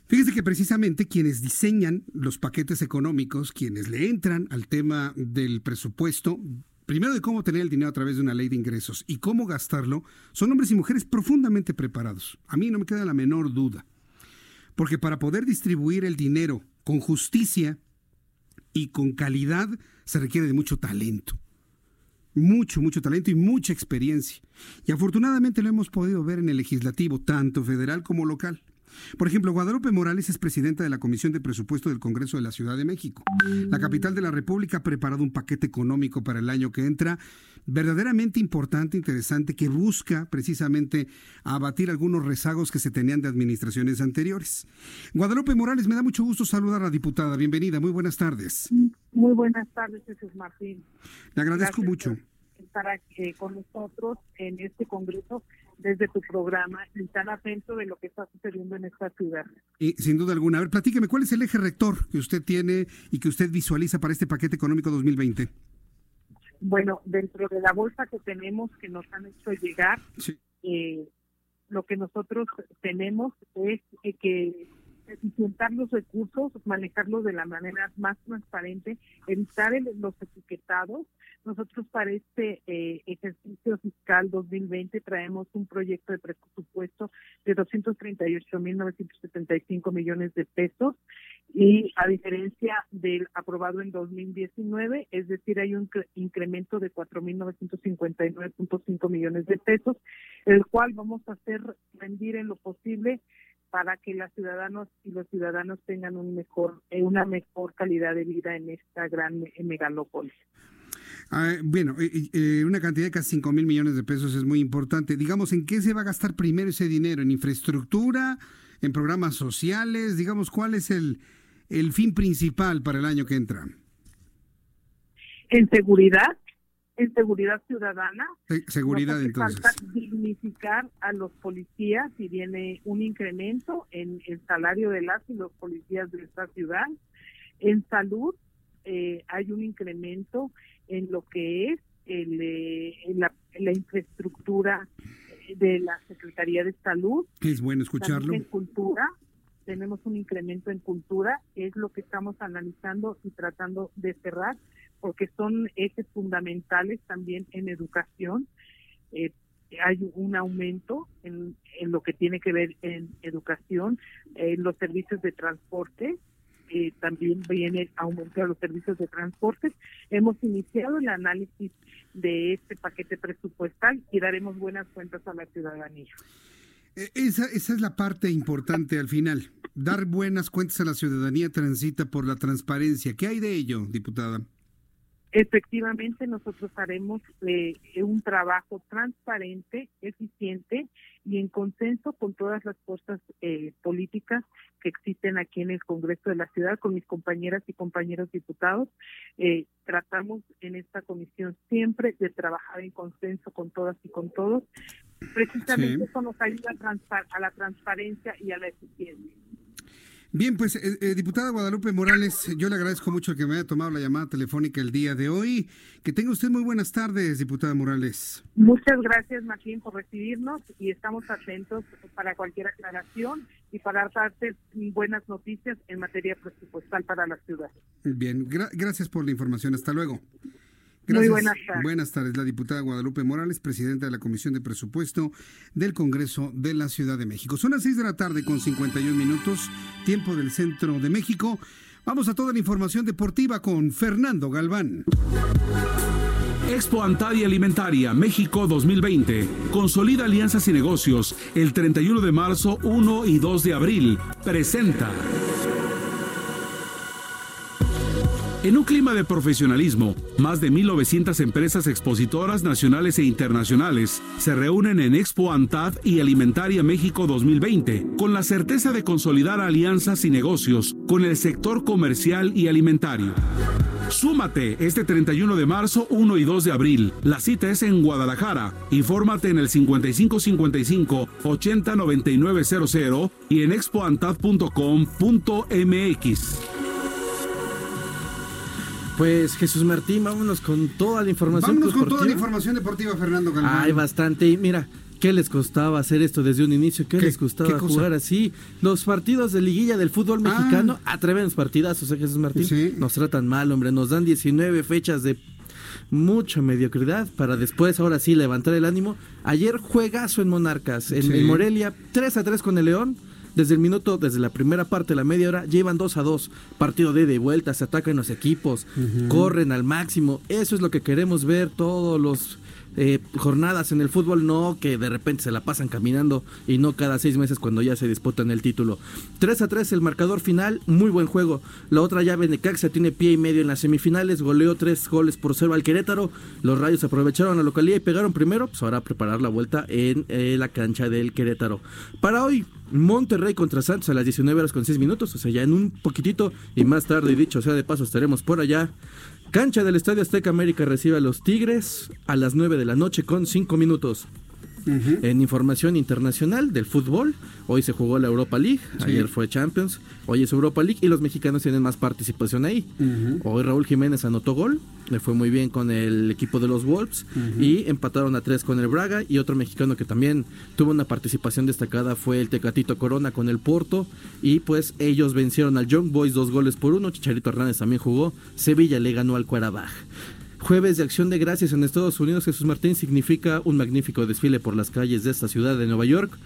Fíjese que precisamente quienes diseñan los paquetes económicos, quienes le entran al tema del presupuesto, primero de cómo tener el dinero a través de una ley de ingresos y cómo gastarlo, son hombres y mujeres profundamente preparados. A mí no me queda la menor duda. Porque para poder distribuir el dinero con justicia y con calidad se requiere de mucho talento mucho, mucho talento y mucha experiencia. Y afortunadamente lo hemos podido ver en el legislativo, tanto federal como local. Por ejemplo, Guadalupe Morales es presidenta de la Comisión de Presupuesto del Congreso de la Ciudad de México. La capital de la República ha preparado un paquete económico para el año que entra verdaderamente importante, interesante, que busca precisamente abatir algunos rezagos que se tenían de administraciones anteriores. Guadalupe Morales, me da mucho gusto saludar a la diputada. Bienvenida, muy buenas tardes. Muy buenas tardes, Jesús Martín. Le agradezco mucho. estar aquí con nosotros en este Congreso desde tu programa y estar atento de lo que está sucediendo en esta ciudad. Y sin duda alguna, a ver, platíqueme, ¿cuál es el eje rector que usted tiene y que usted visualiza para este paquete económico 2020? Bueno, dentro de la bolsa que tenemos que nos han hecho llegar, eh, lo que nosotros tenemos es que eficientar los recursos, manejarlos de la manera más transparente, evitar los etiquetados. Nosotros para este eh, ejercicio fiscal 2020 traemos un proyecto de presupuesto de 238.975 millones de pesos y a diferencia del aprobado en 2019, es decir, hay un incremento de 4.959.5 millones de pesos, el cual vamos a hacer rendir en lo posible para que las ciudadanos y los ciudadanos tengan un mejor, eh, una mejor calidad de vida en esta gran megalópolis. Ah, bueno, eh, eh, una cantidad de casi 5 mil millones de pesos es muy importante. Digamos, ¿en qué se va a gastar primero ese dinero? ¿En infraestructura? ¿En programas sociales? Digamos, ¿cuál es el, el fin principal para el año que entra? En seguridad, en seguridad ciudadana. seguridad, entonces. Falta dignificar a los policías y viene un incremento en el salario de las y los policías de esta ciudad. En salud eh, hay un incremento en lo que es el, eh, la, la, infraestructura de la Secretaría de Salud. Es bueno escucharlo. en cultura tenemos un incremento en cultura, es lo que estamos analizando y tratando de cerrar porque son ejes fundamentales también en educación. Eh, hay un aumento en, lo que tiene que ver en educación, en los servicios de transporte, eh, también viene aumento de los servicios de transporte. Hemos iniciado el análisis de este paquete presupuestal y daremos buenas cuentas a la ciudadanía. Eh, esa, esa es la parte importante al final. Dar buenas cuentas a la ciudadanía transita por la transparencia. ¿Qué hay de ello, diputada? Efectivamente, nosotros haremos eh, un trabajo transparente, eficiente y en consenso con todas las fuerzas eh, políticas que existen aquí en el Congreso de la Ciudad, con mis compañeras y compañeros diputados. Eh, tratamos en esta comisión siempre de trabajar en consenso con todas y con todos. Precisamente eso nos ayuda a la transparencia y a la eficiencia. Bien, pues, eh, eh, diputada Guadalupe Morales, yo le agradezco mucho que me haya tomado la llamada telefónica el día de hoy. Que tenga usted muy buenas tardes, diputada Morales. Muchas gracias, Martín, por recibirnos y estamos atentos para cualquier aclaración y para darte buenas noticias en materia presupuestal para la ciudad. Bien, gracias por la información. Hasta luego. Muy buenas tardes. Buenas tardes, la diputada Guadalupe Morales, presidenta de la Comisión de Presupuesto del Congreso de la Ciudad de México. Son las 6 de la tarde con 51 minutos, tiempo del centro de México. Vamos a toda la información deportiva con Fernando Galván. Expo Antaria Alimentaria México 2020. Consolida alianzas y negocios el 31 de marzo, 1 y 2 de abril. Presenta. En un clima de profesionalismo, más de 1.900 empresas expositoras nacionales e internacionales se reúnen en Expo Antad y Alimentaria México 2020, con la certeza de consolidar alianzas y negocios con el sector comercial y alimentario. Súmate este 31 de marzo, 1 y 2 de abril. La cita es en Guadalajara. Infórmate en el 5555 809900 y en expoantad.com.mx. Pues Jesús Martín, vámonos con toda la información. Vámonos con toda la información deportiva, Fernando Galván. Hay bastante. Y mira, ¿qué les costaba hacer esto desde un inicio? ¿Qué, les costaba jugar así? Los partidos de liguilla del fútbol ah. mexicano atreven los partidazos, ¿eh, Jesús Martín? Sí. Nos tratan mal, hombre. Nos dan 19 fechas de mucha mediocridad para después, ahora sí, levantar el ánimo. Ayer juegazo en Monarcas, en, en Morelia, 3 a 3 con el León desde el minuto, desde la primera parte, la media hora, llevan 2 a 2. Partido de de vuelta, se atacan los equipos, corren al máximo. Eso es lo que queremos ver todos los eh, jornadas en el fútbol, no que de repente se la pasan caminando y no cada seis meses cuando ya se disputan el título. 3 a 3 el marcador final, muy buen juego. La otra llave Necaxa tiene pie y medio en las semifinales, goleó tres goles por cero al Querétaro. Los Rayos aprovecharon la localidad y pegaron primero, pues ahora preparar la vuelta en eh, la cancha del Querétaro. Para hoy, Monterrey contra Santos a las 19 horas con 6 minutos, o sea, ya en un poquitito y más tarde, dicho sea de paso, estaremos por allá. Cancha del Estadio Azteca América recibe a los Tigres a las 9 de la noche con 5 minutos. En información internacional del fútbol, hoy se jugó la Europa League, ayer fue Champions, hoy es Europa League y los mexicanos tienen más participación ahí. Hoy Raúl Jiménez anotó gol, le fue muy bien con el equipo de los Wolves y empataron a tres con el Braga y otro mexicano que también tuvo una participación destacada fue el Tecatito Corona con el Porto y pues ellos vencieron al Young Boys dos goles por uno, Chicharito Hernández también jugó, Sevilla le ganó al Cuerabaj. Jueves de Acción de Gracias en Estados Unidos, Jesús Martín significa un magnífico desfile por las calles de esta ciudad de Nueva York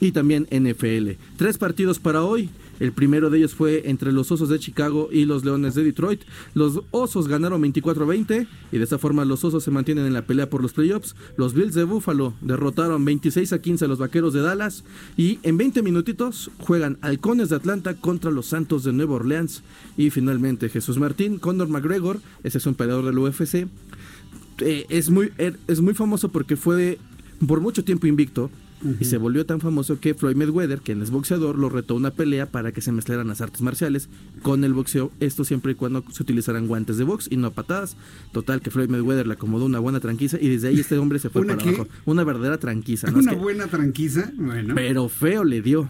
y también NFL. Tres partidos para hoy. El primero de ellos fue entre los Osos de Chicago y los Leones de Detroit. Los Osos ganaron 24-20 y de esta forma los Osos se mantienen en la pelea por los playoffs. Los Bills de Buffalo derrotaron 26 a 15 a los Vaqueros de Dallas y en 20 minutitos juegan Halcones de Atlanta contra los Santos de Nueva Orleans. Y finalmente Jesús Martín, Conor McGregor, ese es un peleador del UFC. Eh, es, muy, er, es muy famoso porque fue por mucho tiempo invicto y se volvió tan famoso que Floyd Mayweather, quien es boxeador, lo retó a una pelea para que se mezclaran las artes marciales con el boxeo, esto siempre y cuando se utilizaran guantes de box y no patadas. Total, que Floyd Mayweather le acomodó una buena tranquiza y desde ahí este hombre se fue para abajo. Una verdadera tranquiza. ¿no? Una buena tranquiza, bueno. Pero feo le dio.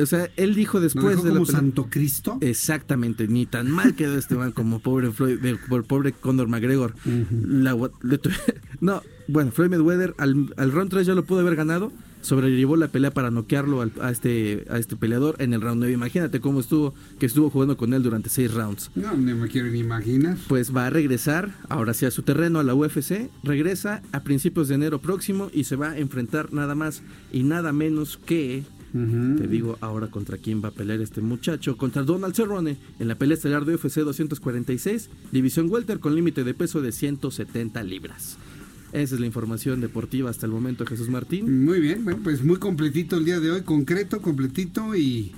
O sea, él dijo después de como Santo Cristo. Exactamente, ni tan mal quedó este man como pobre Floyd, pobre Conor McGregor. no, bueno, Floyd Mayweather al, al round 3 ya lo pudo haber ganado, sobrellevó la pelea para noquearlo a, este, a este peleador en el round 9. Imagínate cómo estuvo, que estuvo jugando con él durante 6 rounds. No, no me quiero ni imaginar. Pues va a regresar, ahora sí a su terreno, a la UFC. Regresa a principios de enero próximo y se va a enfrentar nada más y nada menos que te digo ahora contra quién va a pelear este muchacho. Contra Donald Cerrone en la pelea estelar de UFC 246, división welter con límite de peso de 170 libras. Esa es la información deportiva hasta el momento, Jesús Martín. Muy bien, bueno, pues muy completito el día de hoy, concreto, completito y,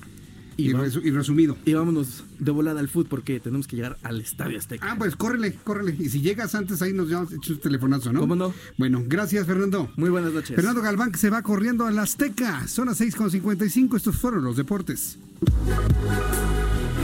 y, resumido. Y vámonos de volada al fútbol porque tenemos que llegar al Estadio Azteca. Ah, pues córrele, córrele. Y si llegas antes ahí nos llamas, echas un telefonazo, ¿no? ¿Cómo no? Bueno, gracias Fernando. Muy buenas noches. Fernando Galván que se va corriendo al Azteca. Son las 6.55, estos fueron los deportes.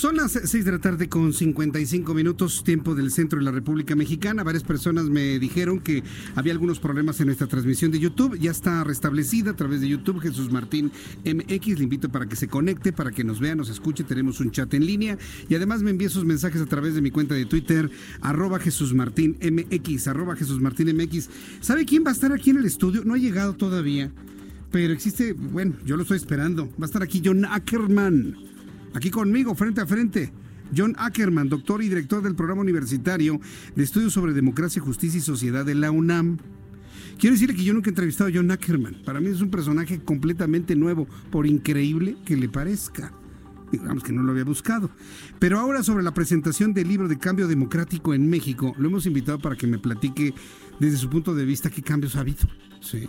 Son las 6 de la tarde con 55 minutos, tiempo del centro de la República Mexicana. Varias personas me dijeron que había algunos problemas en nuestra transmisión de YouTube. Ya está restablecida a través de YouTube Jesús Martín MX. Le invito para que se conecte, para que nos vea, nos escuche. Tenemos un chat en línea y además me envíe sus mensajes a través de mi cuenta de Twitter, arroba Jesús Martín MX, arroba Jesús Martín MX. ¿Sabe quién va a estar aquí en el estudio? No ha llegado todavía, pero existe, bueno, yo lo estoy esperando. Va a estar aquí John Ackerman Aquí conmigo, frente a frente, John Ackerman, doctor y director del programa universitario de estudios sobre democracia, justicia y sociedad de la UNAM. Quiero decirle que yo nunca he entrevistado a John Ackerman. Para mí es un personaje completamente nuevo, por increíble que le parezca. Digamos que no lo había buscado. Pero ahora sobre la presentación del libro de cambio democrático en México, lo hemos invitado para que me platique desde su punto de vista qué cambios ha habido. Sí.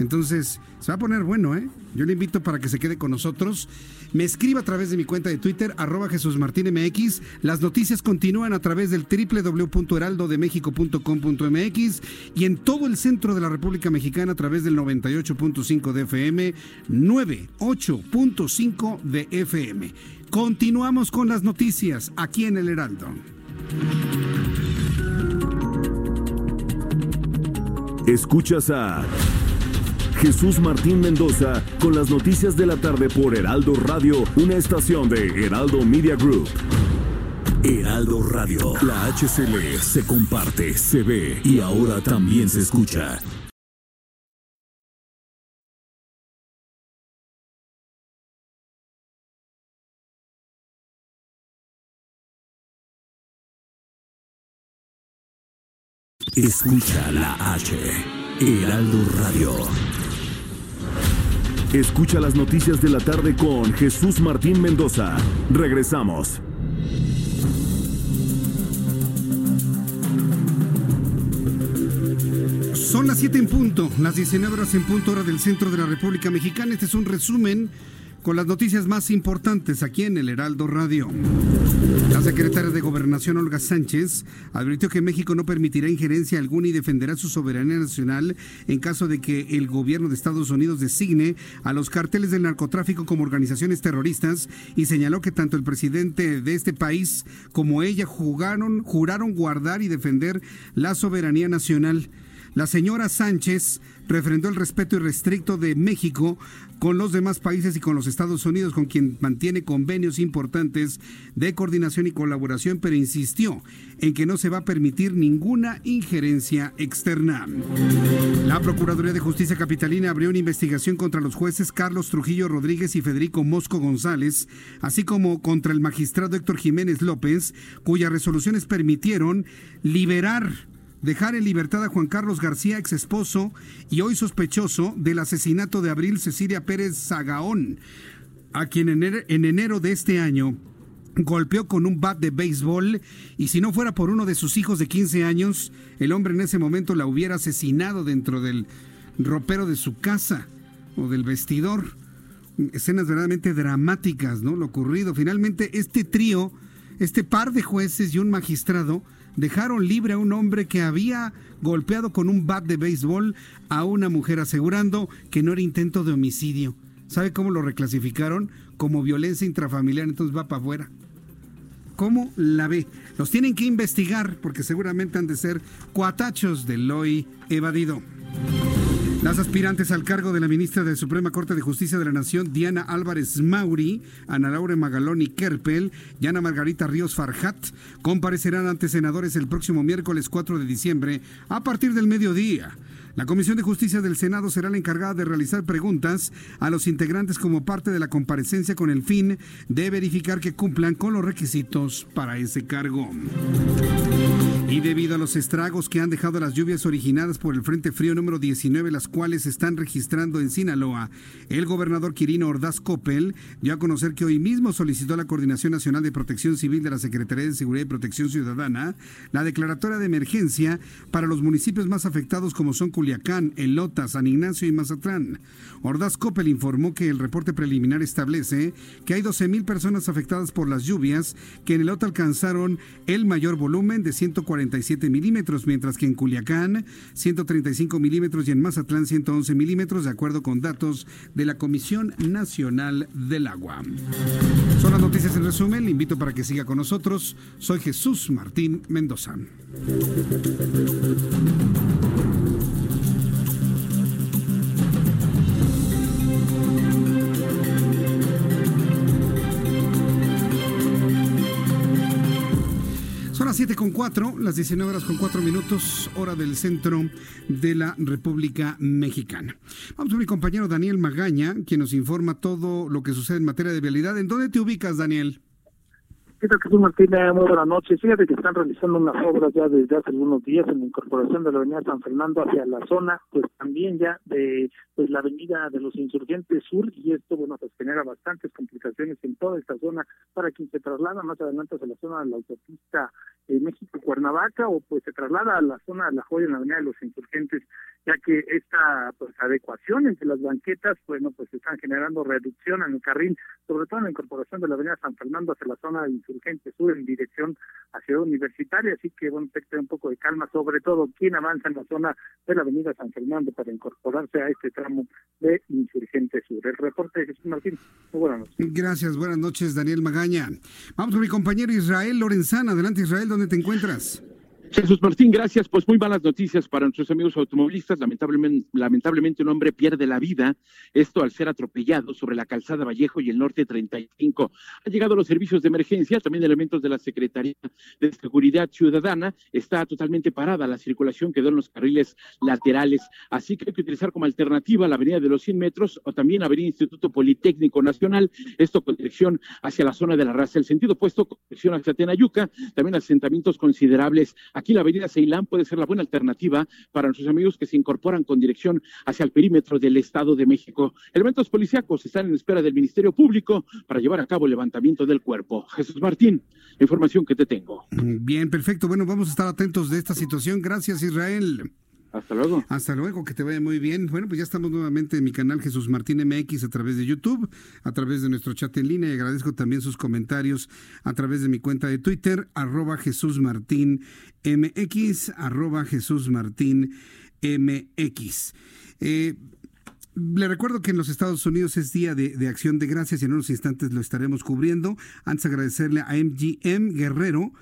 Entonces, se va a poner bueno, ¿eh? Yo le invito para que se quede con nosotros. Me escriba a través de mi cuenta de Twitter, arroba Jesús Martín MX. Las noticias continúan a través del www.heraldodemexico.com.mx y en todo el centro de la República Mexicana a través del 98.5 de FM, 98.5 de FM. Continuamos con las noticias aquí en el Heraldo. Escuchas a Jesús Martín Mendoza con las noticias de la tarde por Heraldo Radio, una estación de Heraldo Media Group. Heraldo Radio, la HCL se comparte, se ve y ahora también se escucha. Escucha la H, Heraldo Radio. Escucha las noticias de la tarde con Jesús Martín Mendoza. Regresamos. Son las 7 en punto, las 19 horas en punto hora del centro de la República Mexicana. Este es un resumen con las noticias más importantes aquí en el Heraldo Radio. La secretaria de Gobernación, Olga Sánchez, advirtió que México no permitirá injerencia alguna y defenderá su soberanía nacional en caso de que el gobierno de Estados Unidos designe a los carteles del narcotráfico como organizaciones terroristas y señaló que tanto el presidente de este país como ella jugaron, juraron guardar y defender la soberanía nacional. La señora Sánchez refrendó el respeto irrestricto de México con los demás países y con los Estados Unidos, con quien mantiene convenios importantes de coordinación y colaboración, pero insistió en que no se va a permitir ninguna injerencia externa. La Procuraduría de Justicia Capitalina abrió una investigación contra los jueces Carlos Trujillo Rodríguez y Federico Mosco González, así como contra el magistrado Héctor Jiménez López, cuyas resoluciones permitieron liberar dejar en libertad a Juan Carlos García, ex esposo y hoy sospechoso del asesinato de Abril Cecilia Pérez Zagaón, a quien en enero de este año golpeó con un bat de béisbol y si no fuera por uno de sus hijos de 15 años, el hombre en ese momento la hubiera asesinado dentro del ropero de su casa o del vestidor. Escenas verdaderamente dramáticas, ¿no? Lo ocurrido. Finalmente, este trío, este par de jueces y un magistrado, dejaron libre a un hombre que había golpeado con un bat de béisbol a una mujer asegurando que no era intento de homicidio. ¿Sabe cómo lo reclasificaron? Como violencia intrafamiliar, entonces va para afuera. ¿Cómo la ve? Los tienen que investigar porque seguramente han de ser cuatachos del hoy evadido. Las aspirantes al cargo de la ministra de Suprema Corte de Justicia de la Nación, Diana Álvarez Mauri, Ana Laura Magaloni Kerpel y Ana Margarita Ríos Farjat, comparecerán ante senadores el próximo miércoles 4 de diciembre a partir del mediodía. La Comisión de Justicia del Senado será la encargada de realizar preguntas a los integrantes como parte de la comparecencia con el fin de verificar que cumplan con los requisitos para ese cargo. Y debido a los estragos que han dejado las lluvias originadas por el Frente Frío número 19, las cuales se están registrando en Sinaloa, el gobernador Quirino Ordaz Coppel dio a conocer que hoy mismo solicitó a la Coordinación Nacional de Protección Civil de la Secretaría de Seguridad y Protección Ciudadana la declaratoria de emergencia para los municipios más afectados como son Culiacán, Elota, San Ignacio y Mazatlán. Ordaz Coppel informó que el reporte preliminar establece que hay 12.000 personas afectadas por las lluvias que en Elota alcanzaron el mayor volumen de 140 milímetros, mientras que en Culiacán 135 milímetros y en Mazatlán 111 milímetros, de acuerdo con datos de la Comisión Nacional del Agua. Son las noticias en resumen. Le invito para que siga con nosotros. Soy Jesús Martín Mendoza. Las 7 con 4, las 19 horas con 4 minutos, hora del centro de la República Mexicana. Vamos a mi compañero Daniel Magaña, quien nos informa todo lo que sucede en materia de vialidad. ¿En dónde te ubicas, Daniel? ¿Qué tal, Jesús Martín? Muy buenas noches. Fíjate que están realizando unas obras ya desde hace algunos días en la incorporación de la avenida San Fernando hacia la zona, pues también ya de pues la avenida de los Insurgentes Sur, y esto, bueno, pues genera bastantes complicaciones en toda esta zona para quien se traslada más adelante hacia la zona de la autopista eh, México-Cuernavaca o pues se traslada a la zona de La Joya en la avenida de los Insurgentes, ya que esta pues adecuación entre las banquetas, bueno, pues están generando reducción en el carril, sobre todo en la incorporación de la avenida San Fernando hacia la zona de Urgente Sur en dirección a Ciudad Universitaria, así que bueno, que tener un poco de calma, sobre todo quien avanza en la zona de la Avenida San Fernando para incorporarse a este tramo de Insurgente Sur. El reporte de Jesús Martín. Muy buenas noches. Gracias, buenas noches, Daniel Magaña. Vamos con mi compañero Israel Lorenzana. Adelante, Israel, ¿dónde te encuentras? Jesús Martín, gracias. Pues muy malas noticias para nuestros amigos automovilistas. Lamentablemente, lamentablemente un hombre pierde la vida, esto al ser atropellado sobre la calzada Vallejo y el norte 35. Han llegado los servicios de emergencia, también elementos de la Secretaría de Seguridad Ciudadana. Está totalmente parada la circulación, quedó en los carriles laterales. Así que hay que utilizar como alternativa la avenida de los 100 metros o también avenida Instituto Politécnico Nacional, esto con dirección hacia la zona de la raza. El sentido opuesto con dirección hacia Tenayuca, también asentamientos considerables Aquí la avenida Ceilán puede ser la buena alternativa para nuestros amigos que se incorporan con dirección hacia el perímetro del Estado de México. Elementos policíacos están en espera del Ministerio Público para llevar a cabo el levantamiento del cuerpo. Jesús Martín, la información que te tengo. Bien, perfecto. Bueno, vamos a estar atentos de esta situación. Gracias, Israel. Hasta luego. Hasta luego, que te vaya muy bien. Bueno, pues ya estamos nuevamente en mi canal Jesús Martín MX a través de YouTube, a través de nuestro chat en línea y agradezco también sus comentarios a través de mi cuenta de Twitter, arroba Jesús Martín MX, arroba Jesús Martín MX. Eh, le recuerdo que en los Estados Unidos es Día de, Acción de Gracias y en unos instantes lo estaremos cubriendo. Antes agradecerle a MGM Guerrero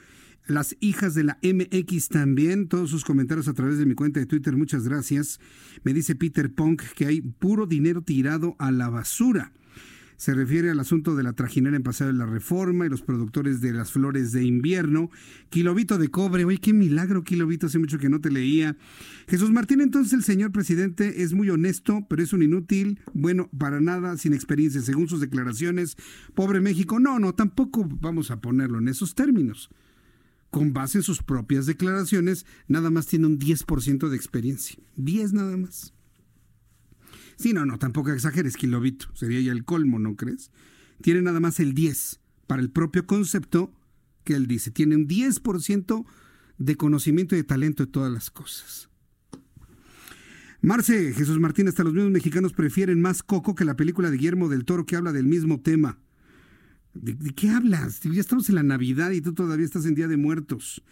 las hijas de la MX también, todos sus comentarios a través de mi cuenta de Twitter, muchas gracias. Me dice Peter Punk que hay puro dinero tirado a la basura. Se refiere al asunto de la trajinera en Paseo de la Reforma y los productores de las flores de invierno. Kilobito de cobre, oye, qué milagro, Kilobito, hace mucho que no te leía. Jesús Martín, entonces el señor presidente es muy honesto, pero es un inútil, bueno, para nada, sin experiencia, según sus declaraciones. Pobre México, no, no, tampoco vamos a ponerlo en esos términos con base en sus propias declaraciones, nada más tiene un 10% de experiencia. 10 nada más. Sí, no, no, tampoco exageres, Kilobito. Sería ya el colmo, ¿no crees? Tiene nada más el 10 para el propio concepto que él dice. Tiene un 10% de conocimiento y de talento de todas las cosas. Marce, Jesús Martín, hasta los mismos mexicanos prefieren más Coco que la película de Guillermo del Toro que habla del mismo tema. ¿De, qué hablas? Ya estamos en la Navidad y tú todavía estás en Día de Muertos.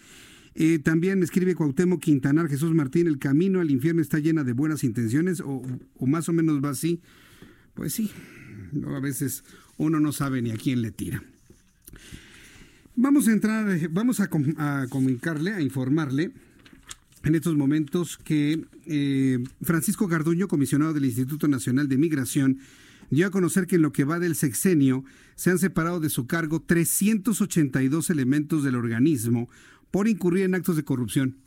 Eh, también escribe Cuauhtémoc Quintanar, Jesús Martín, el camino al infierno está llena de buenas intenciones o, más o menos va así. Pues sí, a veces uno no sabe ni a quién le tira. Vamos a entrar, vamos a, comunicarle, a informarle en estos momentos que eh, Francisco Garduño, comisionado del Instituto Nacional de Migración, dio a conocer que en lo que va del sexenio se han separado de su cargo 382 elementos del organismo por incurrir en actos de corrupción.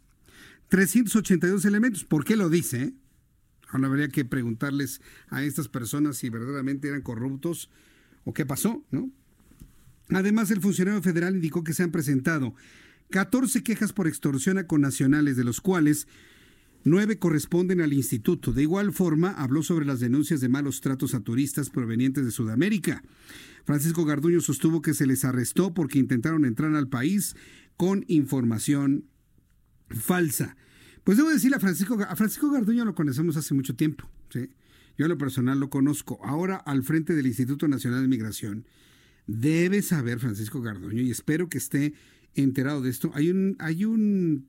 382 elementos. ¿Por qué lo dice? Ahora habría que preguntarles a estas personas si verdaderamente eran corruptos o qué pasó, ¿no? Además, el funcionario federal indicó que se han presentado 14 quejas por extorsión a connacionales, de los cuales nueve corresponden al instituto. De igual forma, habló sobre las denuncias de malos tratos a turistas provenientes de Sudamérica. Francisco Garduño sostuvo que se les arrestó porque intentaron entrar al país con información falsa. Pues debo decirle a Francisco, a Francisco Garduño lo conocemos hace mucho tiempo. Yo en lo personal lo conozco. Ahora al frente del Instituto Nacional de Migración. Debe saber Francisco Garduño y espero que esté enterado de esto. Hay un, hay un,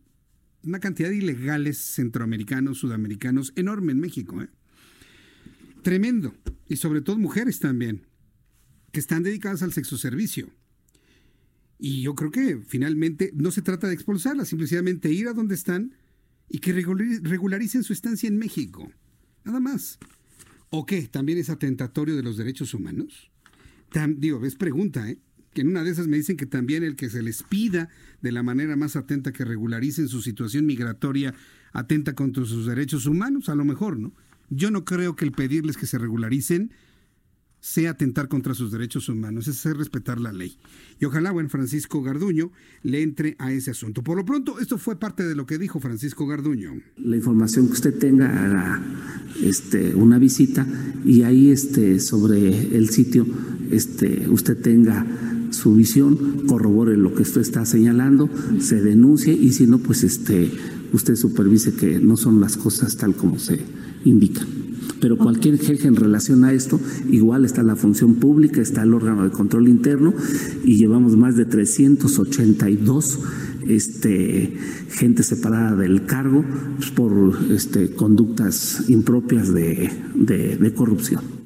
una cantidad de ilegales centroamericanos, sudamericanos enorme en México. ¿eh? Tremendo. Y sobre todo mujeres también, que están dedicadas al sexo servicio. Y yo creo que finalmente no se trata de expulsarlas, simplemente ir a donde están y que regularicen su estancia en México. Nada más. ¿O qué? ¿También es atentatorio de los derechos humanos? digo, es pregunta, ¿eh? Que en una de esas me dicen que también el que se les pida de la manera más atenta que regularicen su situación migratoria atenta contra sus derechos humanos, a lo mejor, ¿no? Yo no creo que el pedirles que se regularicen sea atentar contra sus derechos humanos, es hacer respetar la ley. Y ojalá buen Francisco Garduño le entre a ese asunto. Por lo pronto, esto fue parte de lo que dijo Francisco Garduño. La información que usted tenga, haga este, una visita y ahí este, sobre el sitio este, usted tenga su visión, corrobore lo que usted está señalando, se denuncie y si no, pues este, usted supervise que no son las cosas tal como se indican. Pero cualquier jefe en relación a esto, igual está la función pública, está el órgano de control interno y llevamos más de 382 este, gente separada del cargo por este, conductas impropias de, de corrupción.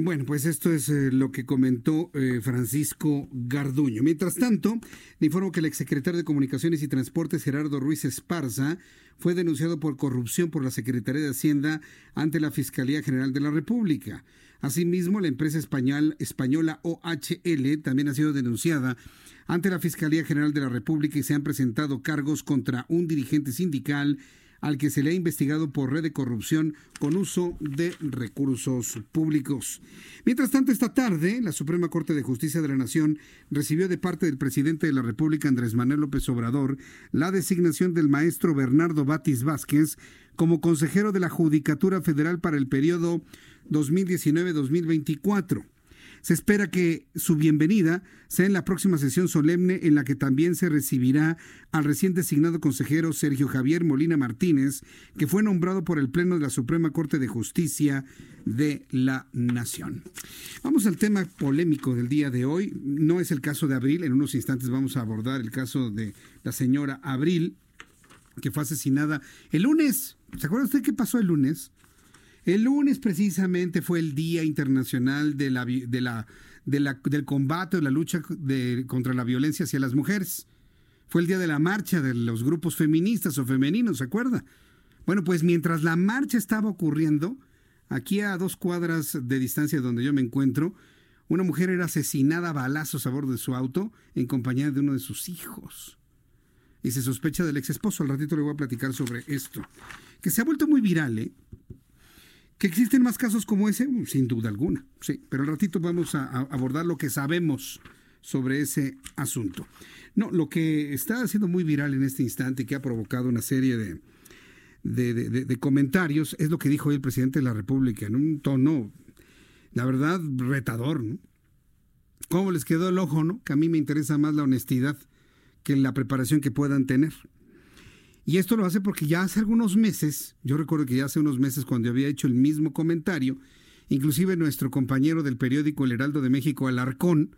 Bueno, pues esto es eh, lo que comentó eh, Francisco Garduño. Mientras tanto, le informo que el exsecretario de Comunicaciones y Transportes, Gerardo Ruiz Esparza, fue denunciado por corrupción por la Secretaría de Hacienda ante la Fiscalía General de la República. Asimismo, la empresa español, española OHL también ha sido denunciada ante la Fiscalía General de la República y se han presentado cargos contra un dirigente sindical al que se le ha investigado por red de corrupción con uso de recursos públicos. Mientras tanto, esta tarde, la Suprema Corte de Justicia de la Nación recibió de parte del presidente de la República, Andrés Manuel López Obrador, la designación del maestro Bernardo Batis Vázquez como consejero de la Judicatura Federal para el periodo 2019-2024. Se espera que su bienvenida sea en la próxima sesión solemne en la que también se recibirá al recién designado consejero Sergio Javier Molina Martínez, que fue nombrado por el Pleno de la Suprema Corte de Justicia de la Nación. Vamos al tema polémico del día de hoy. No es el caso de Abril, en unos instantes vamos a abordar el caso de la señora Abril, que fue asesinada el lunes. ¿Se acuerda usted qué pasó el lunes? El lunes precisamente fue el Día Internacional de la, de la, del combate o la lucha contra la violencia hacia las mujeres. Fue el día de la marcha de los grupos feministas o femeninos, ¿se acuerda? Bueno, pues mientras la marcha estaba ocurriendo, aquí a dos cuadras de distancia donde yo me encuentro, una mujer era asesinada a balazos a bordo de su auto en compañía de uno de sus hijos. Y se sospecha del ex esposo. Al ratito le voy a platicar sobre esto. Que se ha vuelto muy viral, ¿eh? ¿Que existen más casos como ese? Uh, sin duda alguna, sí, pero al ratito vamos a, abordar lo que sabemos sobre ese asunto. No, lo que está haciendo muy viral en este instante y que ha provocado una serie de, comentarios es lo que dijo hoy el presidente de la República en un tono, la verdad, retador. ¿Cómo les quedó el ojo, no? Que a mí me interesa más la honestidad que la preparación que puedan tener. Y esto lo hace porque ya hace algunos meses, yo recuerdo que ya hace unos meses cuando había hecho el mismo comentario, inclusive nuestro compañero del periódico El Heraldo de México, Alarcón,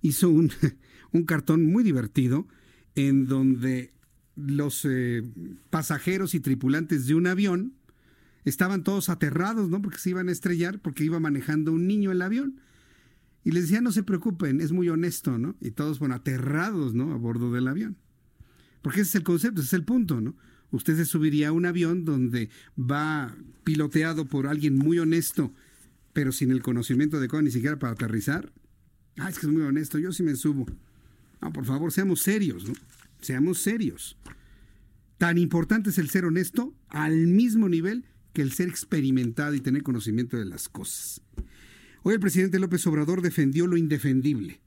hizo un, un cartón muy divertido en donde los eh, pasajeros y tripulantes de un avión estaban todos aterrados, ¿no? Porque se iban a estrellar porque iba manejando un niño el avión. Y les decía, no se preocupen, es muy honesto, ¿no? Y todos, bueno, aterrados, ¿no? A bordo del avión. Porque ese es el concepto, ese es el punto, ¿no? Usted se subiría a un avión donde va piloteado por alguien muy honesto, pero sin el conocimiento adecuado ni siquiera para aterrizar. Ah, es que es muy honesto, yo sí me subo. No, por favor, seamos serios, ¿no? Seamos serios. Tan importante es el ser honesto al mismo nivel que el ser experimentado y tener conocimiento de las cosas. Hoy el presidente López Obrador defendió lo indefendible.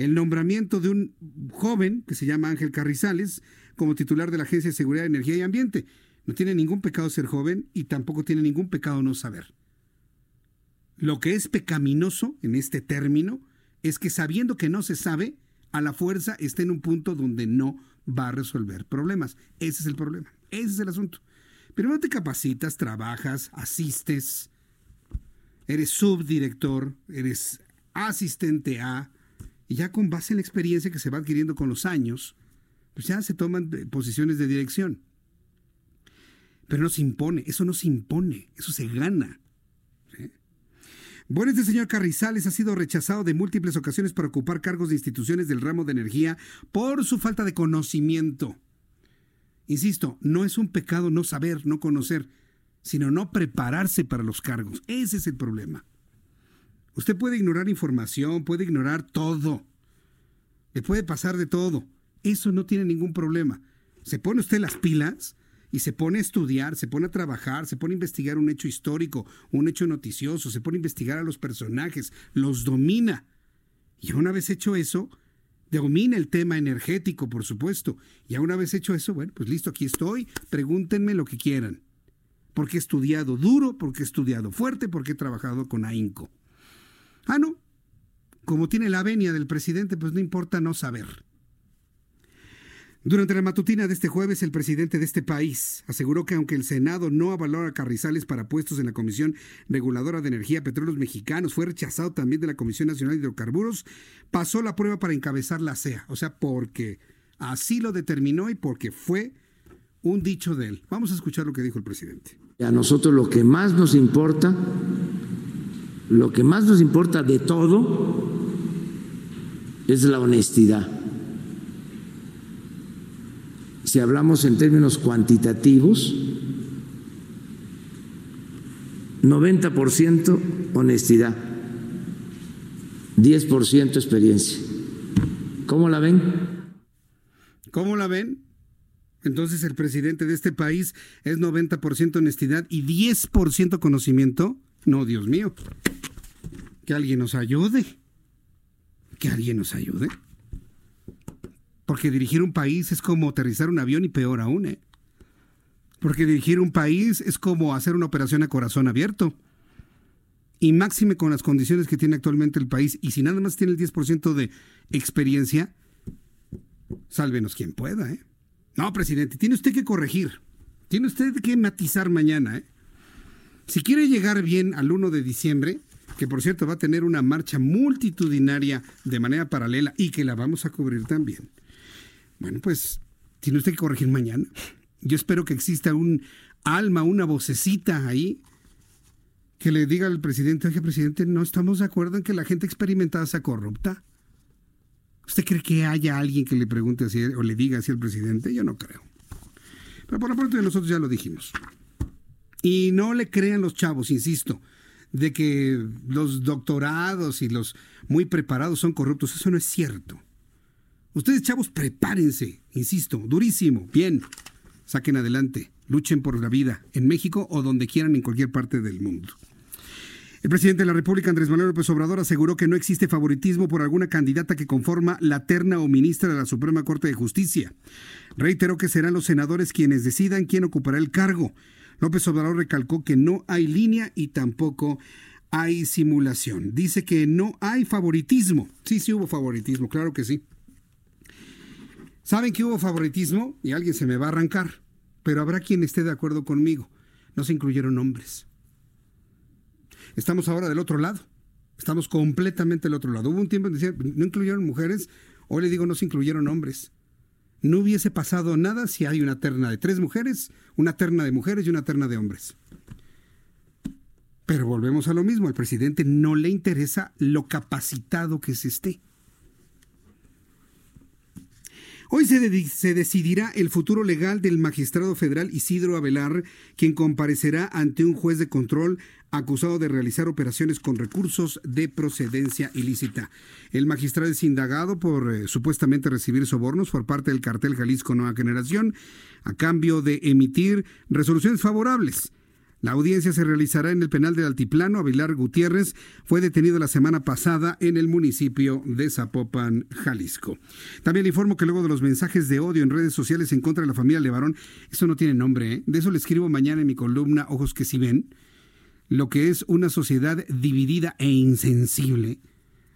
El nombramiento de un joven que se llama Ángel Carrizales como titular de la Agencia de Seguridad, Energía y Ambiente. No tiene ningún pecado ser joven y tampoco tiene ningún pecado no saber. Lo que es pecaminoso en este término es que sabiendo que no se sabe, a la fuerza está en un punto donde no va a resolver problemas. Ese es el problema. Ese es el asunto. Primero te capacitas, trabajas, asistes, eres subdirector, eres asistente A, y ya con base en la experiencia que se va adquiriendo con los años, pues ya se toman posiciones de dirección. Pero no se impone, eso no se impone, eso se gana. Bueno, este señor Carrizales ha sido rechazado de múltiples ocasiones para ocupar cargos de instituciones del ramo de energía por su falta de conocimiento. Insisto, no es un pecado no saber, no conocer, sino no prepararse para los cargos. Ese es el problema. Usted puede ignorar información, puede ignorar todo. Le puede pasar de todo. Eso no tiene ningún problema. Se pone usted las pilas y se pone a estudiar, se pone a trabajar, se pone a investigar un hecho histórico, un hecho noticioso, se pone a investigar a los personajes, los domina. Y una vez hecho eso, domina el tema energético, por supuesto. Y una vez hecho eso, bueno, pues listo, aquí estoy, pregúntenme lo que quieran. Porque he estudiado duro, porque he estudiado fuerte, porque he trabajado con ahínco. Ah, no. Como tiene la venia del presidente, pues no importa no saber. Durante la matutina de este jueves, el presidente de este país aseguró que aunque el Senado no avaló a Carrizales para puestos en la Comisión Reguladora de Energía Petróleos Mexicanos, fue rechazado también de la Comisión Nacional de Hidrocarburos, pasó la prueba para encabezar la CEA. O sea, porque así lo determinó y porque fue un dicho de él. Vamos a escuchar lo que dijo el presidente. A nosotros lo que más nos importa, lo que más nos importa de todo, es la honestidad si hablamos en términos cuantitativos, 90% honestidad, 10% experiencia. ¿Cómo la ven? ¿Cómo la ven? Entonces el presidente de este país es 90% honestidad y 10% conocimiento. No, Dios mío. Que alguien nos ayude. Que alguien nos ayude. Porque dirigir un país es como aterrizar un avión y peor aún, ¿eh? Porque dirigir un país es como hacer una operación a corazón abierto. Y máxime con las condiciones que tiene actualmente el país. Y si nada más tiene el 10% de experiencia, sálvenos quien pueda, ¿eh? No, presidente, tiene usted que corregir. Tiene usted que matizar mañana, ¿eh? Si quiere llegar bien al 1 de diciembre, que por cierto va a tener una marcha multitudinaria de manera paralela y que la vamos a cubrir también. Bueno, pues tiene usted que corregir mañana. Yo espero que exista un alma, una vocecita ahí que le diga al presidente, oye, presidente, no estamos de acuerdo en que la gente experimentada sea corrupta. ¿Usted cree que haya alguien que le pregunte así o le diga así al presidente? Yo no creo. Pero por lo pronto nosotros ya lo dijimos. Y no le crean los chavos, insisto, de que los doctorados y los muy preparados son corruptos. Eso no es cierto. Ustedes, chavos, prepárense, insisto, durísimo, bien, saquen adelante, luchen por la vida en México o donde quieran en cualquier parte del mundo. El presidente de la República, Andrés Manuel López Obrador, aseguró que no existe favoritismo por alguna candidata que conforma la terna o ministra de la Suprema Corte de Justicia. Reiteró que serán los senadores quienes decidan quién ocupará el cargo. López Obrador recalcó que no hay línea y tampoco hay simulación. Dice que no hay favoritismo. Sí, sí hubo favoritismo, claro que sí. Saben que hubo favoritismo y alguien se me va a arrancar, pero habrá quien esté de acuerdo conmigo. No se incluyeron hombres. Estamos ahora del otro lado. Estamos completamente del otro lado. Hubo un tiempo en que no incluyeron mujeres, hoy le digo, no se incluyeron hombres. No hubiese pasado nada si hay una terna de tres mujeres, una terna de mujeres y una terna de hombres. Pero volvemos a lo mismo, al presidente no le interesa lo capacitado que se esté. Hoy se, se, decidirá el futuro legal del magistrado federal Isidro Avelar, quien comparecerá ante un juez de control acusado de realizar operaciones con recursos de procedencia ilícita. El magistrado es indagado por eh, supuestamente recibir sobornos por parte del cartel Jalisco Nueva Generación a cambio de emitir resoluciones favorables la audiencia se realizará en el penal del Altiplano. Avilar Gutiérrez fue detenido la semana pasada en el municipio de Zapopan, Jalisco. También le informo que luego de los mensajes de odio en redes sociales en contra de la familia Levarón, eso no tiene nombre, ¿eh? de eso le escribo mañana en mi columna Ojos que si ven, lo que es una sociedad dividida e insensible.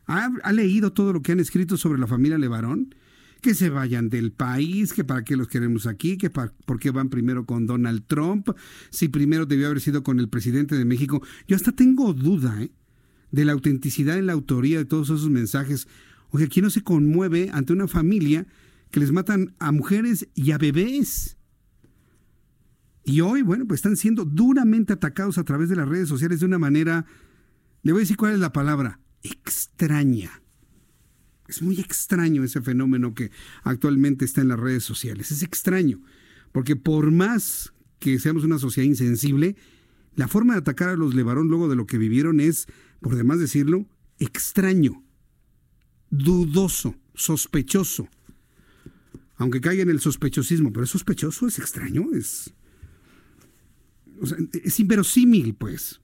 ¿Ha, ¿Ha, leído todo lo que han escrito sobre la familia Levarón? que se vayan del país, que para qué los queremos aquí, que para, por qué van primero con Donald Trump, si primero debió haber sido con el presidente de México. Yo hasta tengo duda ¿eh? de la autenticidad en la autoría de todos esos mensajes. Oye, ¿quién no se conmueve ante una familia que les matan a mujeres y a bebés? Y hoy, bueno, pues están siendo duramente atacados a través de las redes sociales de una manera, le voy a decir cuál es la palabra, extraña. Es muy extraño ese fenómeno que actualmente está en las redes sociales. Es extraño, porque por más que seamos una sociedad insensible, la forma de atacar a los Levarón luego de lo que vivieron es, por demás decirlo, extraño, dudoso, sospechoso. Aunque caiga en el sospechosismo, pero es sospechoso, es extraño, es, es inverosímil, pues.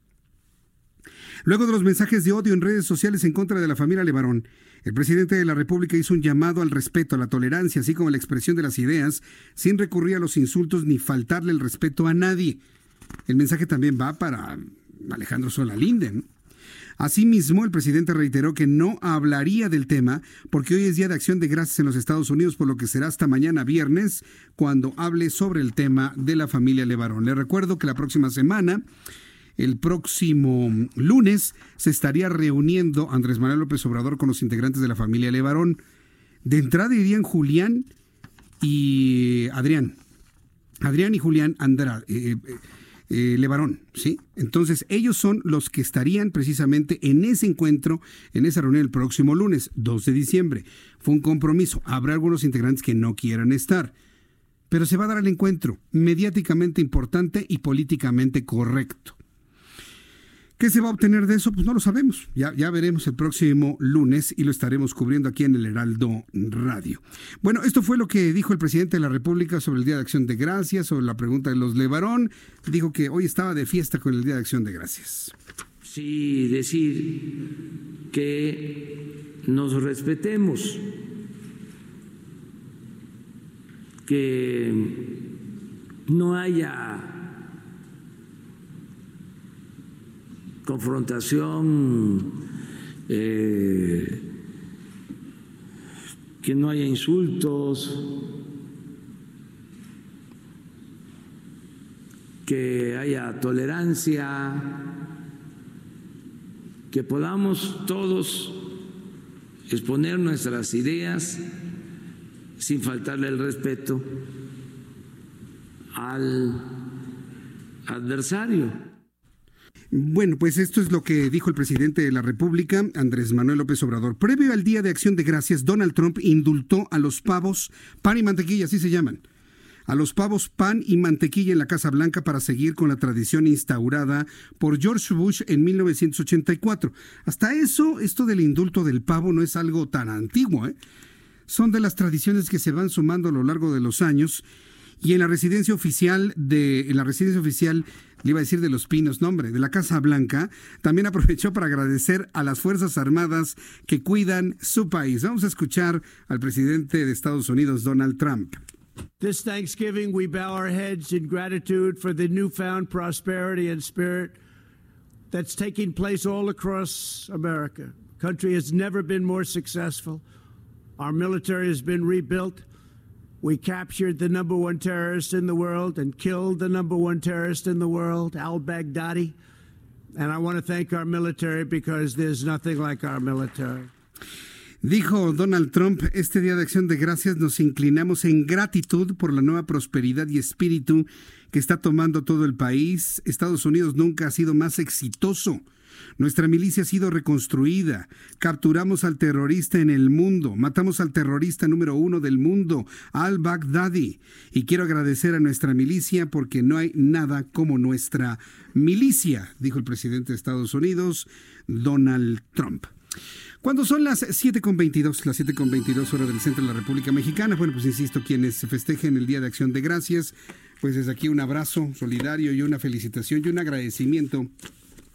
Luego de los mensajes de odio en redes sociales en contra de la familia Levarón, el presidente de la República hizo un llamado al respeto, a la tolerancia, así como a la expresión de las ideas, sin recurrir a los insultos ni faltarle el respeto a nadie. El mensaje también va para Alejandro Solalinde. Asimismo, el presidente reiteró que no hablaría del tema porque hoy es Día de Acción de Gracias en los Estados Unidos, por lo que será hasta mañana viernes cuando hable sobre el tema de la familia Levarón. Le recuerdo que la próxima semana el próximo lunes se estaría reuniendo Andrés Manuel López Obrador con los integrantes de la familia Levarón. De entrada irían Julián y Adrián. Adrián y Julián Andrade. Eh, eh, eh, Levarón, ¿sí? Entonces, ellos son los que estarían precisamente en ese encuentro, en esa reunión el próximo lunes, 2 de diciembre. Fue un compromiso. Habrá algunos integrantes que no quieran estar, pero se va a dar el encuentro mediáticamente importante y políticamente correcto. ¿Qué se va a obtener de eso? Pues no lo sabemos. Ya, ya veremos el próximo lunes y lo estaremos cubriendo aquí en el Heraldo Radio. Bueno, esto fue lo que dijo el presidente de la República sobre el Día de Acción de Gracias, sobre la pregunta de los Levarón. Dijo que hoy estaba de fiesta con el Día de Acción de Gracias. Sí, decir que nos respetemos, que no haya confrontación, eh, que no haya insultos, que haya tolerancia, que podamos todos exponer nuestras ideas sin faltarle el respeto al adversario. Bueno, pues esto es lo que dijo el presidente de la República, Andrés Manuel López Obrador. Previo al Día de Acción de Gracias, Donald Trump indultó a los pavos pan y mantequilla, así se llaman. A los pavos pan y mantequilla en la Casa Blanca para seguir con la tradición instaurada por George Bush en 1984. Hasta eso, esto del indulto del pavo no es algo tan antiguo, ¿eh? Son de las tradiciones que se van sumando a lo largo de los años y en la residencia oficial de la residencia oficial le iba a decir de los Pinos, nombre, de la Casa Blanca, también aprovechó para agradecer a las Fuerzas Armadas que cuidan su país. Vamos a escuchar al presidente de Estados Unidos, Donald Trump. This Thanksgiving, we bow our heads in gratitude for the newfound prosperity and spirit that's taking place all across America. Country has never been more successful. Our military has been rebuilt. We captured the number one terrorist in the world and killed the number one terrorist in the world, al Baghdadi. And I want to thank our military because there's nothing like our military. Dijo Donald Trump, este Día de Acción de Gracias nos inclinamos en gratitud por la nueva prosperidad y espíritu que está tomando todo el país. Estados Unidos nunca ha sido más exitoso Nuestra milicia ha sido reconstruida. Capturamos al terrorista en el mundo. Matamos al terrorista número uno del mundo, al-Baghdadi. Y quiero agradecer a nuestra milicia porque no hay nada como nuestra milicia, dijo el presidente de Estados Unidos, Donald Trump. Cuando son las 7.22, las 7.22 horas del centro de la República Mexicana, bueno, pues insisto, quienes festejen el Día de Acción de Gracias, pues desde aquí un abrazo solidario y una felicitación y un agradecimiento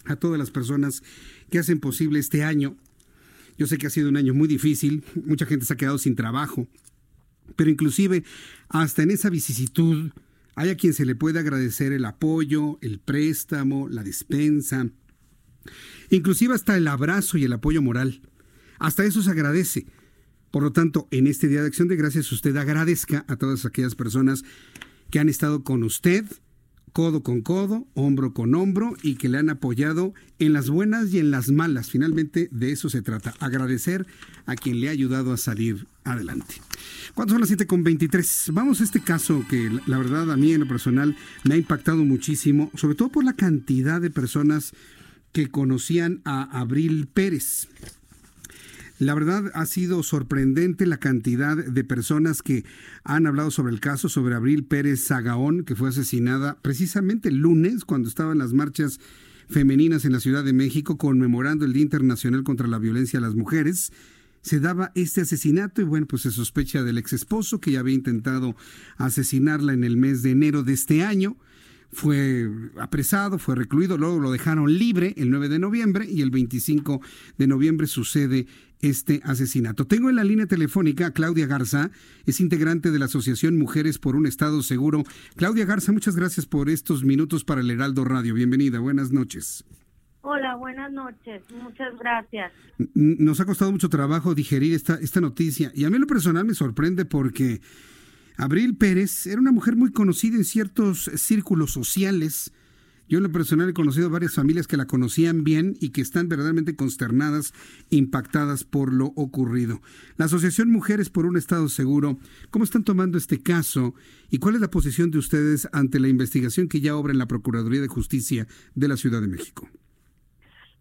a todas las personas que hacen posible este año. Yo sé que ha sido un año muy difícil, mucha gente se ha quedado sin trabajo, pero inclusive hasta en esa vicisitud hay a quien se le puede agradecer el apoyo, el préstamo, la despensa, inclusive hasta el abrazo y el apoyo moral. Hasta eso se agradece. Por lo tanto, en este Día de Acción de Gracias usted agradezca a todas aquellas personas que han estado con usted, codo con codo, hombro con hombro y que le han apoyado en las buenas y en las malas. Finalmente de eso se trata, agradecer a quien le ha ayudado a salir adelante. ¿Cuántos son las 7 con 23? Vamos a este caso que la verdad a mí en lo personal me ha impactado muchísimo, sobre todo por la cantidad de personas que conocían a Abril Pérez. La verdad ha sido sorprendente la cantidad de personas que han hablado sobre el caso, sobre Abril Pérez Zagaón, que fue asesinada precisamente el lunes cuando estaban las marchas femeninas en la Ciudad de México conmemorando el Día Internacional contra la Violencia a las Mujeres. Se daba este asesinato y bueno, pues se sospecha del ex esposo que ya había intentado asesinarla en el mes de enero de este año fue apresado, fue recluido, luego lo dejaron libre el 9 de noviembre y el 25 de noviembre sucede este asesinato. Tengo en la línea telefónica a Claudia Garza, es integrante de la Asociación Mujeres por un Estado Seguro. Claudia Garza, muchas gracias por estos minutos para el Heraldo Radio. Bienvenida, buenas noches. Hola, buenas noches, muchas gracias. Nos ha costado mucho trabajo digerir esta, esta noticia y a mí lo personal me sorprende porque Abril Pérez era una mujer muy conocida en ciertos círculos sociales, yo en lo personal he conocido varias familias que la conocían bien y que están verdaderamente consternadas, impactadas por lo ocurrido. La Asociación Mujeres por un Estado Seguro, ¿cómo están tomando este caso y cuál es la posición de ustedes ante la investigación que ya obra en la Procuraduría de Justicia de la Ciudad de México?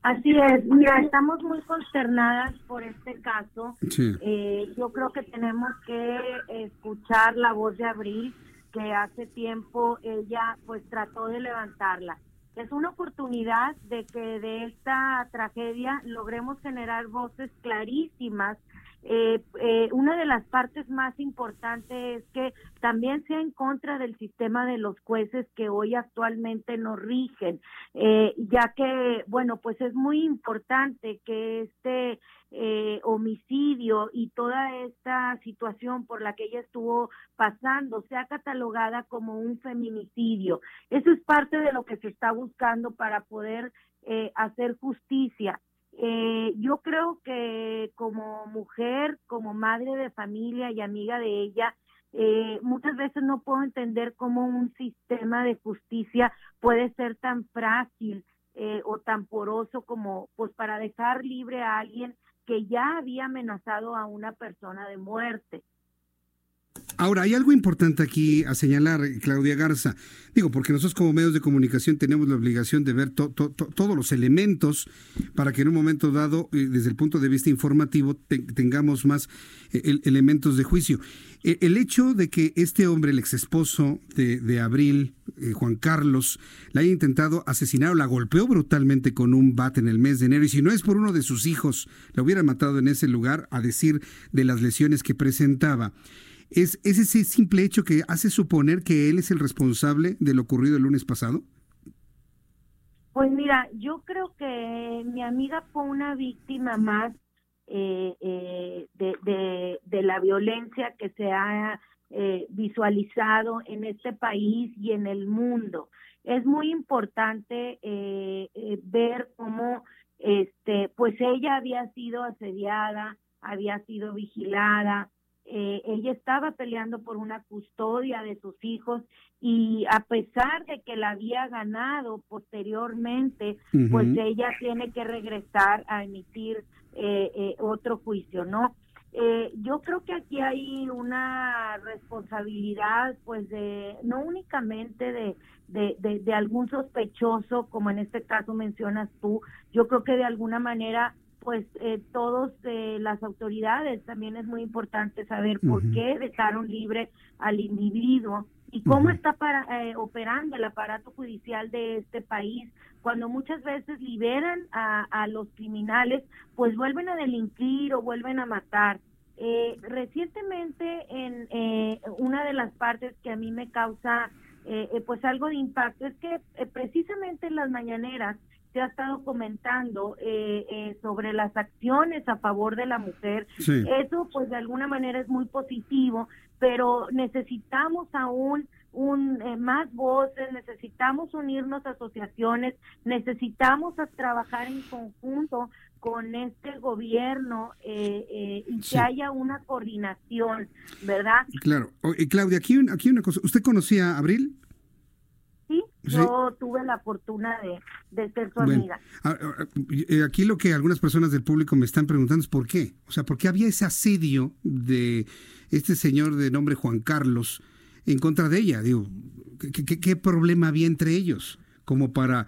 Así es, mira, estamos muy consternadas por este caso. Eh, yo creo que tenemos que escuchar la voz de Abril que hace tiempo ella pues trató de levantarla. Es una oportunidad de que de esta tragedia logremos generar voces clarísimas eh, eh, una de las partes más importantes es que también sea en contra del sistema de los jueces que hoy actualmente nos rigen, eh, ya que, bueno, pues es muy importante que este eh, homicidio y toda esta situación por la que ella estuvo pasando sea catalogada como un feminicidio. Eso es parte de lo que se está buscando para poder eh, hacer justicia. Eh, yo creo que como mujer, como madre de familia y amiga de ella, eh, muchas veces no puedo entender cómo un sistema de justicia puede ser tan frágil eh, o tan poroso como pues para dejar libre a alguien que ya había amenazado a una persona de muerte. Ahora, hay algo importante aquí a señalar, Claudia Garza. Digo, porque nosotros como medios de comunicación tenemos la obligación de ver todos los elementos para que en un momento dado, eh, desde el punto de vista informativo, tengamos más eh, elementos de juicio. E, el hecho de que este hombre, el ex esposo de, Abril, eh, Juan Carlos, la haya intentado asesinar o la golpeó brutalmente con un bate en el mes de enero, y si no es por uno de sus hijos, la hubiera matado en ese lugar, a decir de las lesiones que presentaba. ¿Es, ese simple hecho que hace suponer que él es el responsable de lo ocurrido el lunes pasado? Pues mira, yo creo que mi amiga fue una víctima más eh, eh, de, la violencia que se ha eh, visualizado en este país y en el mundo. Es muy importante ver cómo, este, pues ella había sido asediada, había sido vigilada, eh, ella estaba peleando por una custodia de sus hijos y a pesar de que la había ganado posteriormente, pues ella tiene que regresar a emitir eh, eh, otro juicio, ¿no? Eh, yo creo que aquí hay una responsabilidad, pues, de no únicamente de, de, de, algún sospechoso, como en este caso mencionas tú, yo creo que de alguna manera pues eh, todos eh, las autoridades también es muy importante saber por qué dejaron libre al individuo y cómo está para, eh, operando el aparato judicial de este país. Cuando muchas veces liberan a, a los criminales pues vuelven a delinquir o vuelven a matar. Eh, recientemente en eh, una de las partes que a mí me causa eh, eh pues algo de impacto es que eh, precisamente en las mañaneras se ha estado comentando eh, eh, sobre las acciones a favor de la mujer. Eso pues de alguna manera es muy positivo, pero necesitamos aún un eh, más voces, necesitamos unirnos a asociaciones, necesitamos a trabajar en conjunto con este gobierno y que haya una coordinación, ¿verdad? Claro. y Claudia, aquí, aquí una cosa. ¿Usted conocía a Abril? Yo tuve la fortuna de, ser su amiga. Aquí lo que algunas personas del público me están preguntando es por qué. O sea, ¿por qué había ese asedio de este señor de nombre Juan Carlos en contra de ella? Digo, ¿qué, problema había entre ellos? Como para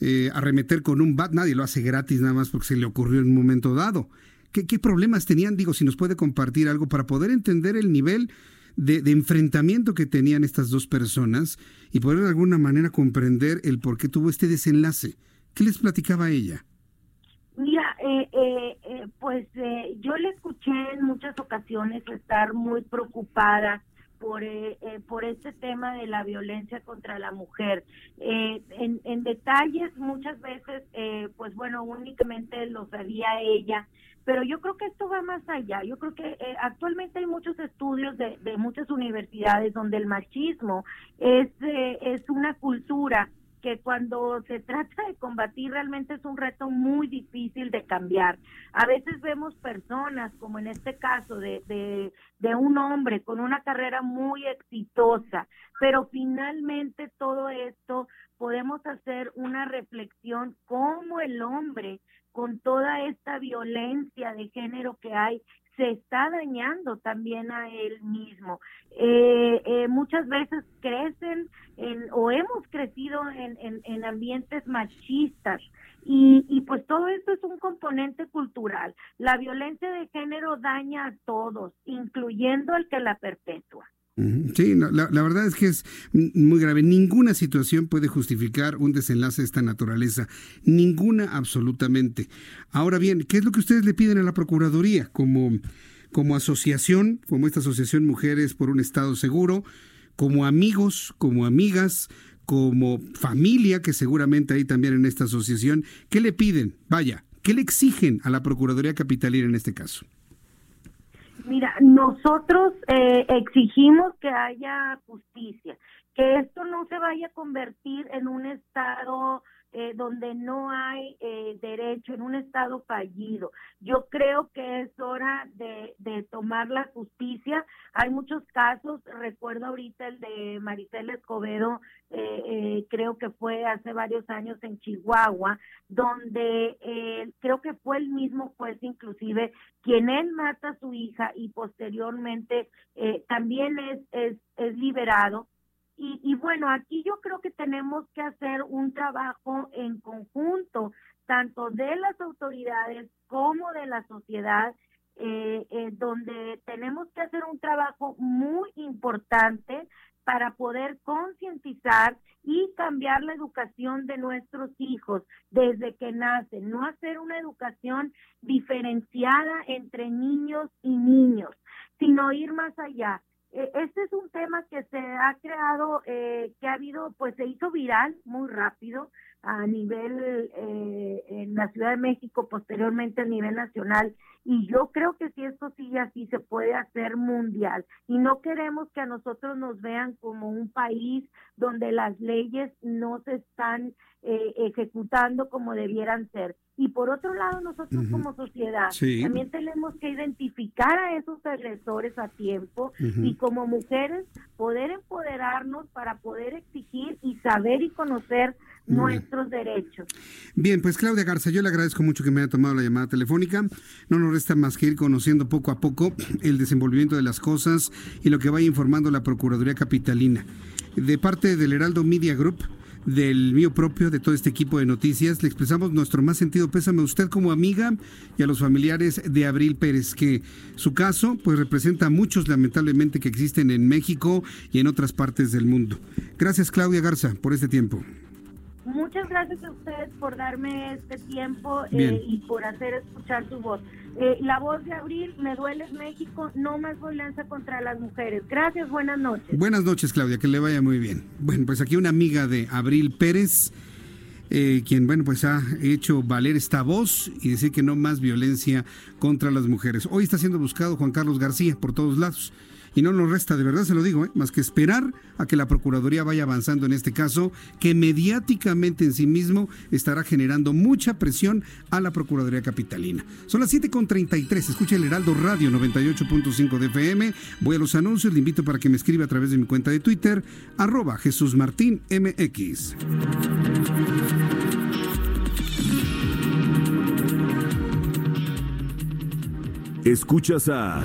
eh, arremeter con un bat, nadie lo hace gratis nada más porque se le ocurrió en un momento dado. ¿Qué, ¿Qué problemas tenían? Digo, si nos puede compartir algo para poder entender el nivel de, enfrentamiento que tenían estas dos personas y poder de alguna manera comprender el por qué tuvo este desenlace. ¿Qué les platicaba ella? Mira, eh, eh, eh, pues yo le escuché en muchas ocasiones estar muy preocupada por, por este tema de la violencia contra la mujer. en, en detalles muchas veces, pues bueno, únicamente lo sabía ella, pero yo creo que esto va más allá. Yo creo que eh, actualmente hay muchos estudios de, muchas universidades donde el machismo es, eh, es una cultura que cuando se trata de combatir realmente es un reto muy difícil de cambiar. A veces vemos personas, como en este caso de, de, de, un hombre con una carrera muy exitosa, pero finalmente todo esto podemos hacer una reflexión cómo el hombre con toda esta violencia de género que hay, se está dañando también a él mismo. Eh, eh, muchas veces crecen en, o hemos crecido en, en, ambientes machistas y, y, pues todo esto es un componente cultural. La violencia de género daña a todos, incluyendo el que la perpetúa. Sí, la, verdad es que es muy grave. Ninguna situación puede justificar un desenlace de esta naturaleza. Ninguna absolutamente. Ahora bien, ¿qué es lo que ustedes le piden a la Procuraduría como, como asociación, como esta Asociación Mujeres por un Estado Seguro, como amigos, como amigas, como familia, que seguramente hay también en esta asociación? ¿Qué le piden? Vaya, ¿qué le exigen a la Procuraduría Capitalina en este caso? Mira, nosotros eh, exigimos que haya justicia, que esto no se vaya a convertir en un Estado eh, donde no hay eh, derecho, en un Estado fallido. Yo creo que es hora de, de tomar la justicia. Hay muchos casos, recuerdo ahorita el de Maricel Escobedo, eh, creo que fue hace varios años en Chihuahua, donde creo que fue el mismo juez inclusive quien él mata a su hija y posteriormente también es, es, es liberado y, bueno, aquí yo creo que tenemos que hacer un trabajo en conjunto, tanto de las autoridades como de la sociedad, eh, eh, donde tenemos que hacer un trabajo muy importante para poder concientizar y cambiar la educación de nuestros hijos desde que nacen, no hacer una educación diferenciada entre niños y niños, sino ir más allá, este es un tema que se ha creado, eh, que ha habido, pues se hizo viral muy rápido a nivel eh, en la Ciudad de México, posteriormente a nivel nacional, y yo creo que si esto sigue así se puede hacer mundial, y no queremos que a nosotros nos vean como un país donde las leyes no se están ejecutando como debieran ser. Y por otro lado, nosotros como sociedad también tenemos que identificar a esos agresores a tiempo y como mujeres poder empoderarnos para poder exigir y saber y conocer nuestros derechos. Bien, pues Claudia Garza, yo le agradezco mucho que me haya tomado la llamada telefónica. No nos resta más que ir conociendo poco a poco el desenvolvimiento de las cosas y lo que vaya informando la Procuraduría Capitalina. De parte del Heraldo Media Group, del mío propio, de todo este equipo de noticias, le expresamos nuestro más sentido pésame a usted como amiga y a los familiares de Abril Pérez, que su caso pues representa a muchos lamentablemente que existen en México y en otras partes del mundo. Gracias Claudia Garza por este tiempo. Muchas gracias a ustedes por darme este tiempo eh, y por hacer escuchar su voz. Eh, la voz de Abril, me duele México, no más violencia contra las mujeres. Gracias, buenas noches. Buenas noches, Claudia, que le vaya muy bien. Bueno, pues aquí una amiga de Abril Pérez, eh, quien, bueno, pues ha hecho valer esta voz y decir que no más violencia contra las mujeres. Hoy está siendo buscado Juan Carlos García por todos lados y no nos resta, de verdad se lo digo, ¿eh? más que esperar a que la Procuraduría vaya avanzando en este caso, que mediáticamente en sí mismo estará generando mucha presión a la Procuraduría Capitalina. Son las 7.33, escucha el Heraldo Radio 98.5 de FM, voy a los anuncios, le invito para que me escriba a través de mi cuenta de Twitter, arroba Jesús Martín MX. Escuchas a...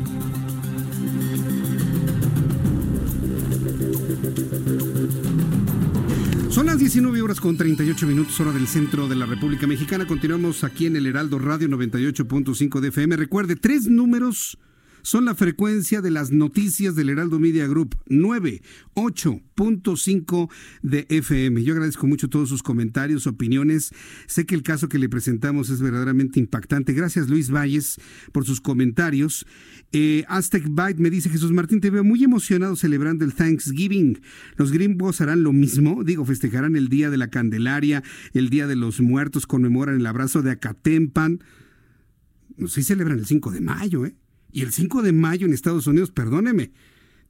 19 horas con 38 minutos hora del centro de la República Mexicana. Continuamos aquí en el Heraldo Radio 98.5 de FM. Recuerde, tres números son la frecuencia de las noticias del Heraldo Media Group, 98.5 de FM. Yo agradezco mucho todos sus comentarios, opiniones. Sé que el caso que le presentamos es verdaderamente impactante. Gracias Luis Valles por sus comentarios. Eh, Aztec Byte me dice Jesús Martín, te veo muy emocionado celebrando el Thanksgiving. Los gringos harán lo mismo, digo, festejarán el Día de la Candelaria, el Día de los Muertos, conmemoran el abrazo de Acatempan. No celebran el 5 de mayo, ¿eh? Y el 5 de mayo en Estados Unidos, perdóneme,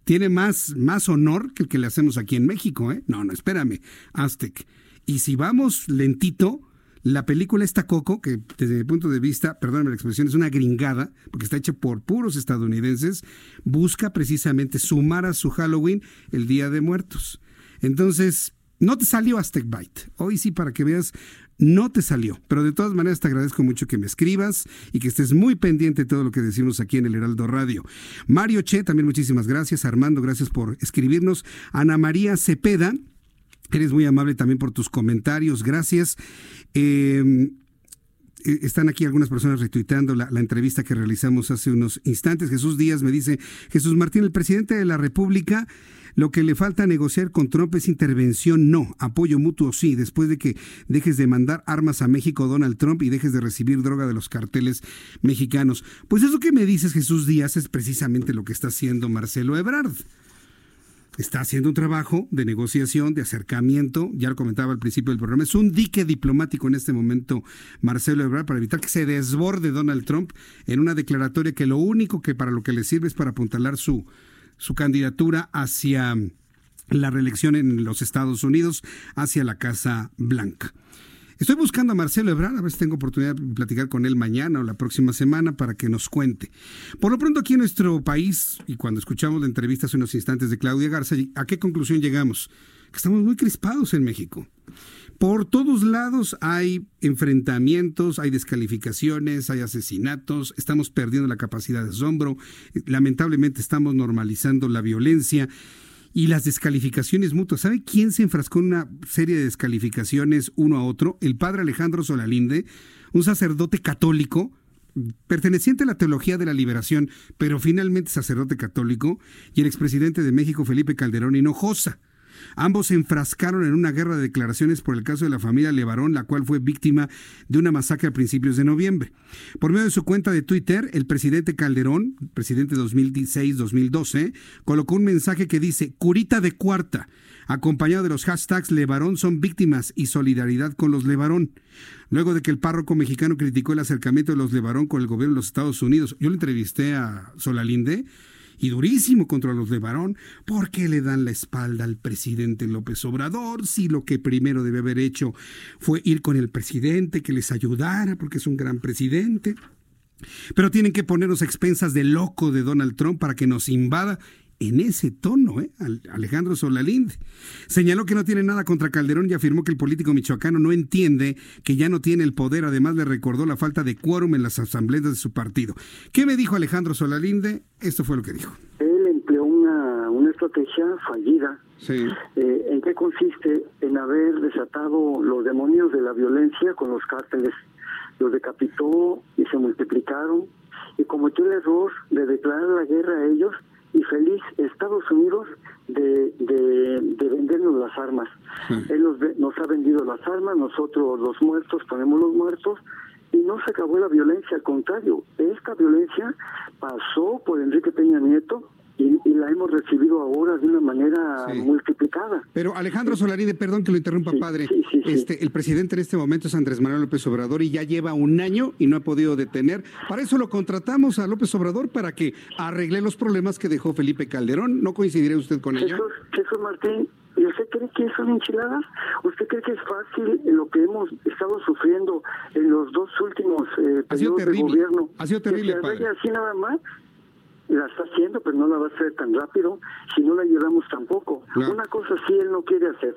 tiene más, más honor que el que le hacemos aquí en México, ¿eh? No, no, espérame, Aztec. Y si vamos lentito, la película esta Coco, que desde mi punto de vista, perdóname la expresión, es una gringada, porque está hecha por puros estadounidenses, busca precisamente sumar a su Halloween el Día de Muertos. Entonces, no te salió Aztec Byte. Hoy sí, para que veas no te salió, pero de todas maneras te agradezco mucho que me escribas y que estés muy pendiente de todo lo que decimos aquí en el Heraldo Radio. Mario Che, también muchísimas gracias. Armando, gracias por escribirnos. Ana María Cepeda, eres muy amable también por tus comentarios, gracias. Em, eh, están aquí algunas personas retuiteando la, la, entrevista que realizamos hace unos instantes. Jesús Díaz me dice, Jesús Martín, el presidente de la República lo que le falta negociar con Trump es intervención, no. Apoyo mutuo, sí. Después de que dejes de mandar armas a México, Donald Trump, y dejes de recibir droga de los carteles mexicanos. Pues eso que me dices, Jesús Díaz, es precisamente lo que está haciendo Marcelo Ebrard está haciendo un trabajo de negociación, de acercamiento, ya lo comentaba al principio del programa, es un dique diplomático en este momento Marcelo Ebrard para evitar que se desborde Donald Trump en una declaratoria que lo único que para lo que le sirve es para apuntalar su, su candidatura hacia la reelección en los Estados Unidos, hacia la Casa Blanca. Estoy buscando a Marcelo Ebrard, a ver si tengo oportunidad de platicar con él mañana o la próxima semana para que nos cuente. Por lo pronto aquí en nuestro país, y cuando escuchamos la entrevista hace unos instantes de Claudia Garza, ¿a qué conclusión llegamos? Que estamos muy crispados en México. Por todos lados hay enfrentamientos, hay descalificaciones, hay asesinatos, estamos perdiendo la capacidad de asombro, lamentablemente estamos normalizando la violencia y las descalificaciones mutuas. ¿Sabe quién se enfrascó en una serie de descalificaciones uno a otro? El padre Alejandro Solalinde, un sacerdote católico perteneciente a la teología de la liberación, pero finalmente sacerdote católico, y el expresidente de México, Felipe Calderón Hinojosa. Ambos se enfrascaron en una guerra de declaraciones por el caso de la familia Levarón, la cual fue víctima de una masacre a principios de noviembre. Por medio de su cuenta de Twitter, el presidente Calderón, presidente 2016-2012, colocó un mensaje que dice, curita de cuarta, acompañado de los hashtags Levarón son víctimas y solidaridad con los Levarón. Luego de que el párroco mexicano criticó el acercamiento de los Levarón con el gobierno de los Estados Unidos, yo le entrevisté a Solalinde y durísimo contra los de Barón, porque le dan la espalda al presidente López Obrador, si lo que primero debe haber hecho fue ir con el presidente, que les ayudara, porque es un gran presidente. Pero tienen que ponernos expensas de loco de Donald Trump para que nos invada en ese tono, ¿eh? Alejandro Solalinde. Señaló que no tiene nada contra Calderón y afirmó que el político michoacano no entiende que ya no tiene el poder. Además, le recordó la falta de quórum en las asambleas de su partido. ¿Qué me dijo Alejandro Solalinde? Esto fue lo que dijo. Él empleó una, una estrategia fallida. Sí. Eh, ¿En qué consiste? En haber desatado los demonios de la violencia con los cárteles. Los decapitó y se multiplicaron y cometió el error de declarar la guerra a ellos y feliz Estados Unidos de, de, vendernos las armas. Él nos, nos ha vendido las armas, nosotros los muertos ponemos los muertos y no se acabó la violencia, al contrario, esta violencia pasó por Enrique Peña Nieto, y, la hemos recibido ahora de una manera multiplicada. Pero Alejandro Solaride, perdón que lo interrumpa, padre. este, el presidente en este momento es Andrés Manuel López Obrador y ya lleva un año y no ha podido detener. Para eso lo contratamos a López Obrador para que arregle los problemas que dejó Felipe Calderón. ¿No coincidirá usted con ello? Jesús Martín, ¿Y usted cree que son enchiladas? ¿Usted cree que es fácil lo que hemos estado sufriendo en los dos últimos eh, periodos de gobierno? Ha sido terrible, que se así nada más? La está haciendo, pero no la va a hacer tan rápido si no la ayudamos tampoco. Una cosa sí él no quiere hacer,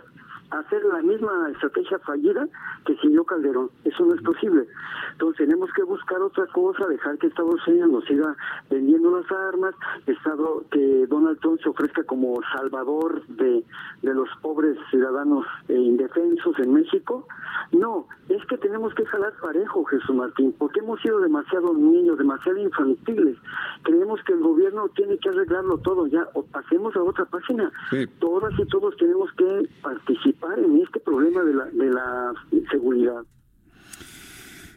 hacer la misma estrategia fallida que siguió Calderón. Eso no es posible. Entonces tenemos que buscar otra cosa, dejar que Estados Unidos nos siga vendiendo las armas, estado que Donald Trump se ofrezca como salvador de, de los pobres ciudadanos e indefensos en México. No, es que tenemos que jalar parejo, Jesús Martín, porque hemos sido demasiado niños, demasiado infantiles. Creemos que el gobierno tiene que arreglarlo todo ya, o pasemos a otra página. Todas y todos tenemos que participar en este problema de la, de la seguridad.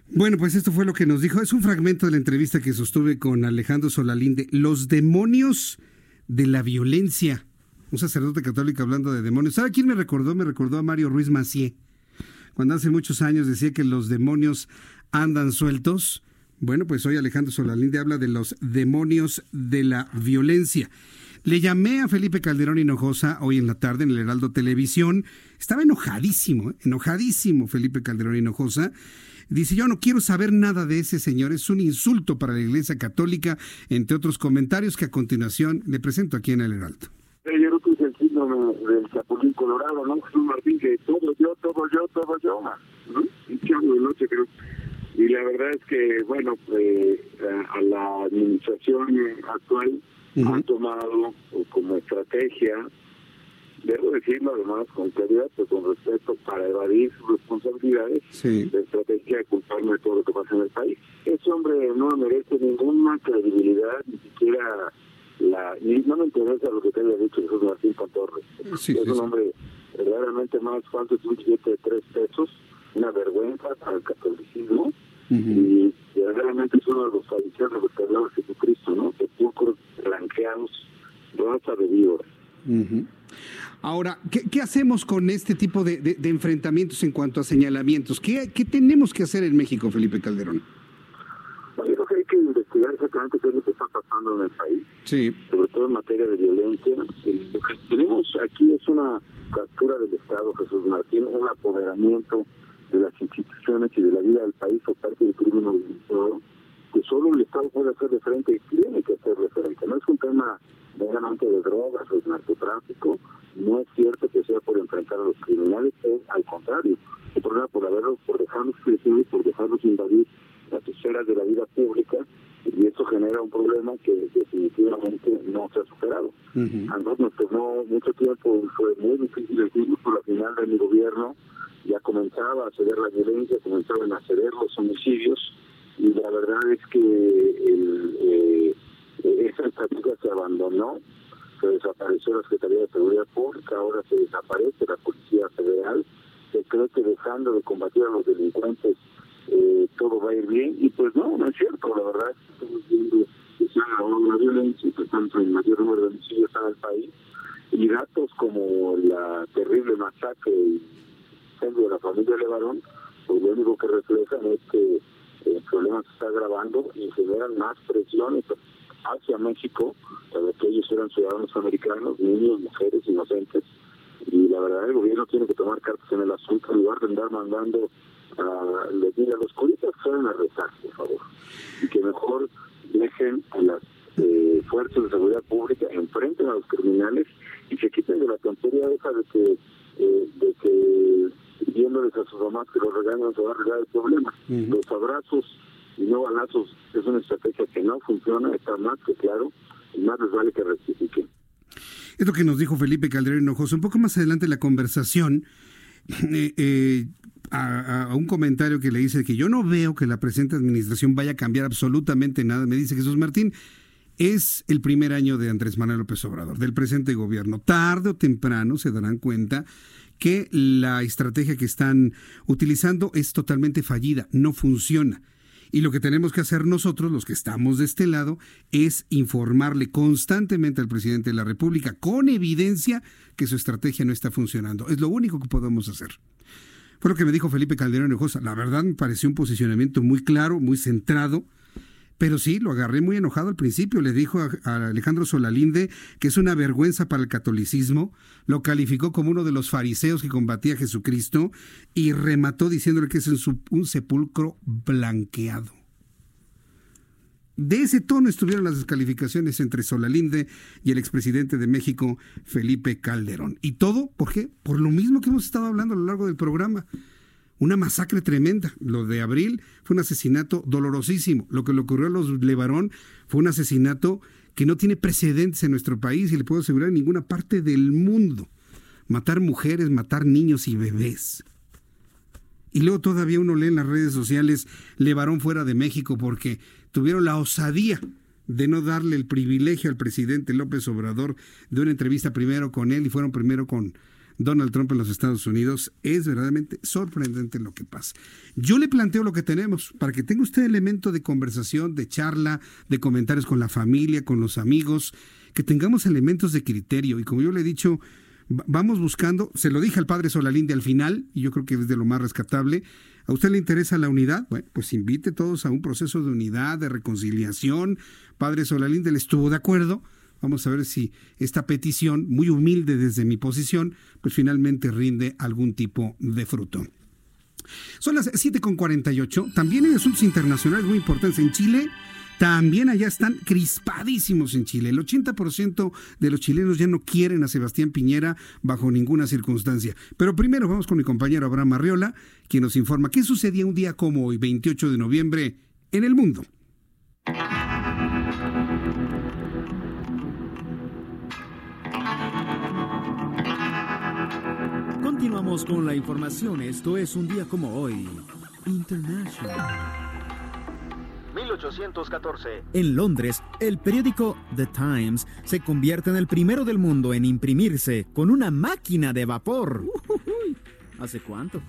Bueno, pues esto fue lo que nos dijo. Es un fragmento de la entrevista que sostuve con Alejandro Solalinde. Los demonios de la violencia. Un sacerdote católico hablando de demonios. ¿Sabe quién me recordó? Me recordó a Mario Ruiz Macié. Cuando hace muchos años decía que los demonios andan sueltos. Bueno, pues hoy Alejandro Solalinde habla de los demonios de la violencia. Le llamé a Felipe Calderón Hinojosa hoy en la tarde en el Heraldo Televisión. Estaba enojadísimo, ¿eh? enojadísimo Felipe Calderón Hinojosa. Dice, yo no quiero saber nada de ese señor, es un insulto para la Iglesia Católica, entre otros comentarios que a continuación le presento aquí en el Heraldo. Yo creo que es el síndrome del Chapulín Colorado, ¿no? Jesús Martín, que todo yo, todo yo, todo yo, de noche. Y la verdad es que, bueno, pues, a la administración actual han tomado como estrategia debo decirlo además con claridad, pero con respeto, para evadir sus responsabilidades, de estrategia de culparme de todo lo que pasa en el país. Ese hombre no merece ninguna credibilidad, ni siquiera la... Ni, no me interesa lo que te haya dicho Jesús Martín Cantorre. es un hombre verdaderamente más falso que un billete de tres pesos, una vergüenza para el catolicismo, y verdaderamente es uno de los fariseos de los que hablaba Jesucristo, ¿no? Sepulcros blanqueados, raza de víboras. Ahora, ¿qué, hacemos con este tipo de, enfrentamientos en cuanto a señalamientos? ¿Qué, ¿Qué, tenemos que hacer en México, Felipe Calderón? Yo creo que hay que investigar exactamente qué es lo que está pasando en el país, sí. sobre todo en materia de violencia. Lo que tenemos aquí es una captura del Estado, Jesús Martín, un apoderamiento de las instituciones y de la vida del país por parte del crimen organizado, que solo el Estado puede hacer de frente y tiene que hacer de frente. No es un tema meramente de drogas o de narcotráfico, no es cierto que sea por enfrentar a los criminales, es al contrario, el problema por haberlos, por dejarlos crecer, por dejarlos invadir las esferas de la vida pública, y eso genera era un problema que definitivamente no se ha superado. A nosotros nos tomó mucho tiempo y fue muy difícil decirlo por la final de mi gobierno. Ya comenzaba a ceder la violencia, comenzaban a ceder los homicidios y la verdad es que el, eh, esa estrategia se abandonó, se desapareció la Secretaría de Seguridad Pública, ahora se desaparece la Policía Federal, se cree que dejando de combatir a los delincuentes eh, todo va a ir bien y pues no, no es cierto, la verdad estamos viendo que se ha una violencia que tanto en mayor número de homicidios en el país y datos como la terrible masacre de la familia Levarón, pues lo único que reflejan es que el problema se está agravando y generan más presiones hacia México, para que ellos eran ciudadanos americanos, niños, mujeres, inocentes. Y la verdad, el gobierno tiene que tomar cartas en el asunto en lugar de andar mandando a, los turistas que a rezar, por favor. Y que mejor dejen a las eh, fuerzas de seguridad pública, enfrenten a los criminales y se quiten de la tontería esa de que, eh, de que pidiéndoles a sus mamás que los regañan se va a arreglar el problema. Los abrazos y no balazos es una estrategia que no funciona, está más que claro, y más les vale que rectifiquen. Es lo que nos dijo Felipe Calderón Hinojoso. Un poco más adelante en la conversación, eh, eh, a, un comentario que le dice que yo no veo que la presente administración vaya a cambiar absolutamente nada. Me dice Jesús Martín, es el primer año de Andrés Manuel López Obrador, del presente gobierno. Tarde o temprano se darán cuenta que la estrategia que están utilizando es totalmente fallida, no funciona. Y lo que tenemos que hacer nosotros, los que estamos de este lado, es informarle constantemente al presidente de la República con evidencia que su estrategia no está funcionando. Es lo único que podemos hacer. Fue lo que me dijo Felipe Calderón Hinojosa. La verdad me pareció un posicionamiento muy claro, muy centrado, pero sí, lo agarré muy enojado al principio. Le dijo a, Alejandro Solalinde que es una vergüenza para el catolicismo. Lo calificó como uno de los fariseos que combatía a Jesucristo y remató diciéndole que es un sepulcro blanqueado. De ese tono estuvieron las descalificaciones entre Solalinde y el expresidente de México, Felipe Calderón. ¿Y todo por qué? Por lo mismo que hemos estado hablando a lo largo del programa una masacre tremenda. Lo de abril fue un asesinato dolorosísimo. Lo que le ocurrió a los Levarón fue un asesinato que no tiene precedentes en nuestro país y le puedo asegurar en ninguna parte del mundo. Matar mujeres, matar niños y bebés. Y luego todavía uno lee en las redes sociales Levarón fuera de México porque tuvieron la osadía de no darle el privilegio al presidente López Obrador de una entrevista primero con él y fueron primero con Donald Trump en los Estados Unidos, es verdaderamente sorprendente lo que pasa. Yo le planteo lo que tenemos para que tenga usted elemento de conversación, de charla, de comentarios con la familia, con los amigos, que tengamos elementos de criterio. Y como yo le he dicho, vamos buscando, se lo dije al padre Solalinde al final, y yo creo que es de lo más rescatable. ¿A usted le interesa la unidad? Bueno, pues invite todos a un proceso de unidad, de reconciliación. Padre Solalinde le estuvo de acuerdo Vamos a ver si esta petición, muy humilde desde mi posición, pues finalmente rinde algún tipo de fruto. Son las 7.48. También hay asuntos internacionales muy importantes en Chile. También allá están crispadísimos en Chile. El 80% de los chilenos ya no quieren a Sebastián Piñera bajo ninguna circunstancia. Pero primero vamos con mi compañero Abraham Arriola, quien nos informa qué sucedía un día como hoy, 28 de noviembre, en el mundo. Continuamos con la información. Esto es un día como hoy. International. 1814. En Londres, el periódico The Times se convierte en el primero del mundo en imprimirse con una máquina de vapor. ¿Hace cuánto?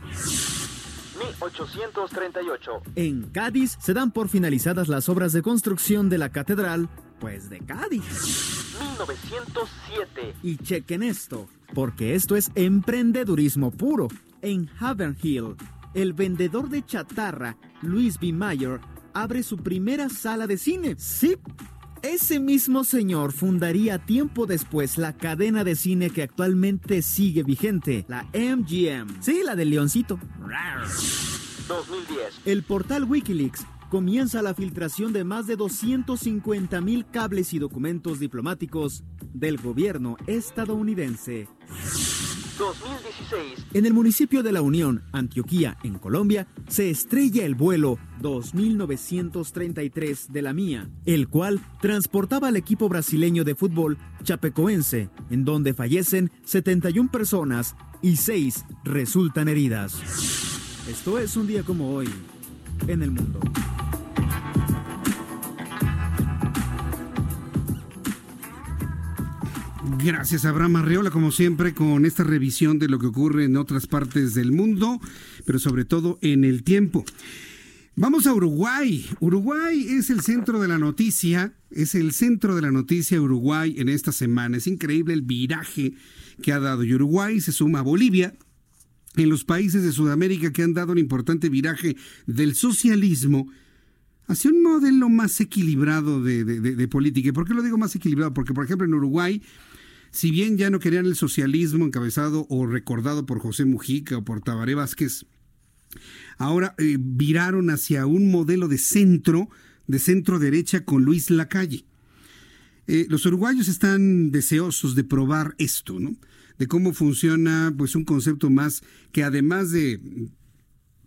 1838. En Cádiz se dan por finalizadas las obras de construcción de la catedral, pues de Cádiz. 1907. Y chequen esto porque esto es emprendedurismo puro. En Haverhill, el vendedor de chatarra, Luis B. Mayer, abre su primera sala de cine. Sí, ese mismo señor fundaría tiempo después la cadena de cine que actualmente sigue vigente, la MGM. Sí, la del leoncito. 2010. El portal Wikileaks comienza la filtración de más de 250 mil cables y documentos diplomáticos del gobierno estadounidense. 2016. En el municipio de La Unión, Antioquía, en Colombia, se estrella el vuelo 2933 de la Mía, el cual transportaba al equipo brasileño de fútbol Chapecoense, en donde fallecen 71 personas y 6 resultan heridas. Esto es un día como hoy en el mundo. Gracias, Abraham Arreola, como siempre, con esta revisión de lo que ocurre en otras partes del mundo, pero sobre todo en el tiempo. Vamos a Uruguay. Uruguay es el centro de la noticia, es el centro de la noticia Uruguay en esta semana. Es increíble el viraje que ha dado. Y Uruguay se suma a Bolivia, en los países de Sudamérica que han dado un importante viraje del socialismo hacia un modelo más equilibrado de, política. ¿Y por qué lo digo más equilibrado? Porque, por ejemplo, en Uruguay si bien ya no querían el socialismo encabezado o recordado por José Mujica o por Tabaré Vázquez, ahora eh, viraron hacia un modelo de centro, de centro derecha con Luis Lacalle. Eh, los uruguayos están deseosos de probar esto, ¿no? De cómo funciona, pues, un concepto más que además de,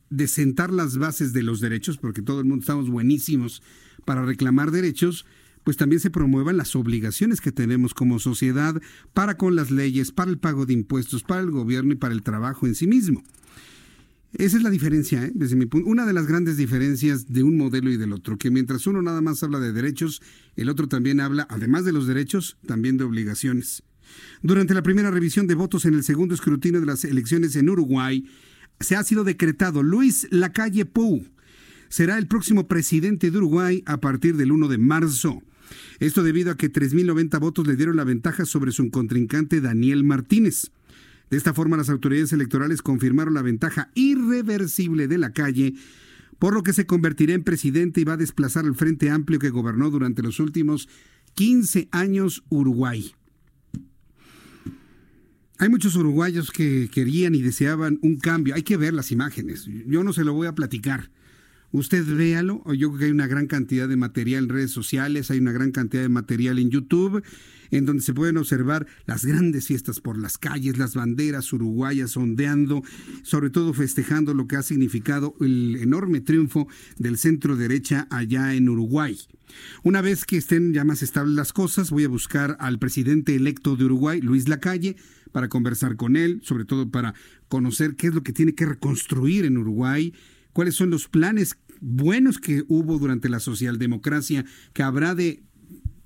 de sentar las bases de los derechos, porque todo el mundo estamos buenísimos para reclamar derechos, pues también se promuevan las obligaciones que tenemos como sociedad para con las leyes, para el pago de impuestos, para el gobierno y para el trabajo en sí mismo. Esa es la diferencia, ¿eh? desde mi punto. Una de las grandes diferencias de un modelo y del otro, que mientras uno nada más habla de derechos, el otro también habla, además de los derechos, también de obligaciones. Durante la primera revisión de votos en el segundo escrutinio de las elecciones en Uruguay, se ha sido decretado Luis Lacalle Pou. Será el próximo presidente de Uruguay a partir del 1 de marzo. Esto debido a que 3.090 votos le dieron la ventaja sobre su contrincante Daniel Martínez. De esta forma, las autoridades electorales confirmaron la ventaja irreversible de la calle, por lo que se convertirá en presidente y va a desplazar al Frente Amplio que gobernó durante los últimos 15 años Uruguay. Hay muchos uruguayos que querían y deseaban un cambio. Hay que ver las imágenes. Yo no se lo voy a platicar. Usted véalo, yo creo que hay una gran cantidad de material en redes sociales, hay una gran cantidad de material en YouTube, en donde se pueden observar las grandes fiestas por las calles, las banderas uruguayas ondeando, sobre todo festejando lo que ha significado el enorme triunfo del centro derecha allá en Uruguay. Una vez que estén ya más estables las cosas, voy a buscar al presidente electo de Uruguay, Luis Lacalle, para conversar con él, sobre todo para conocer qué es lo que tiene que reconstruir en Uruguay, cuáles son los planes buenos que hubo durante la socialdemocracia que habrá de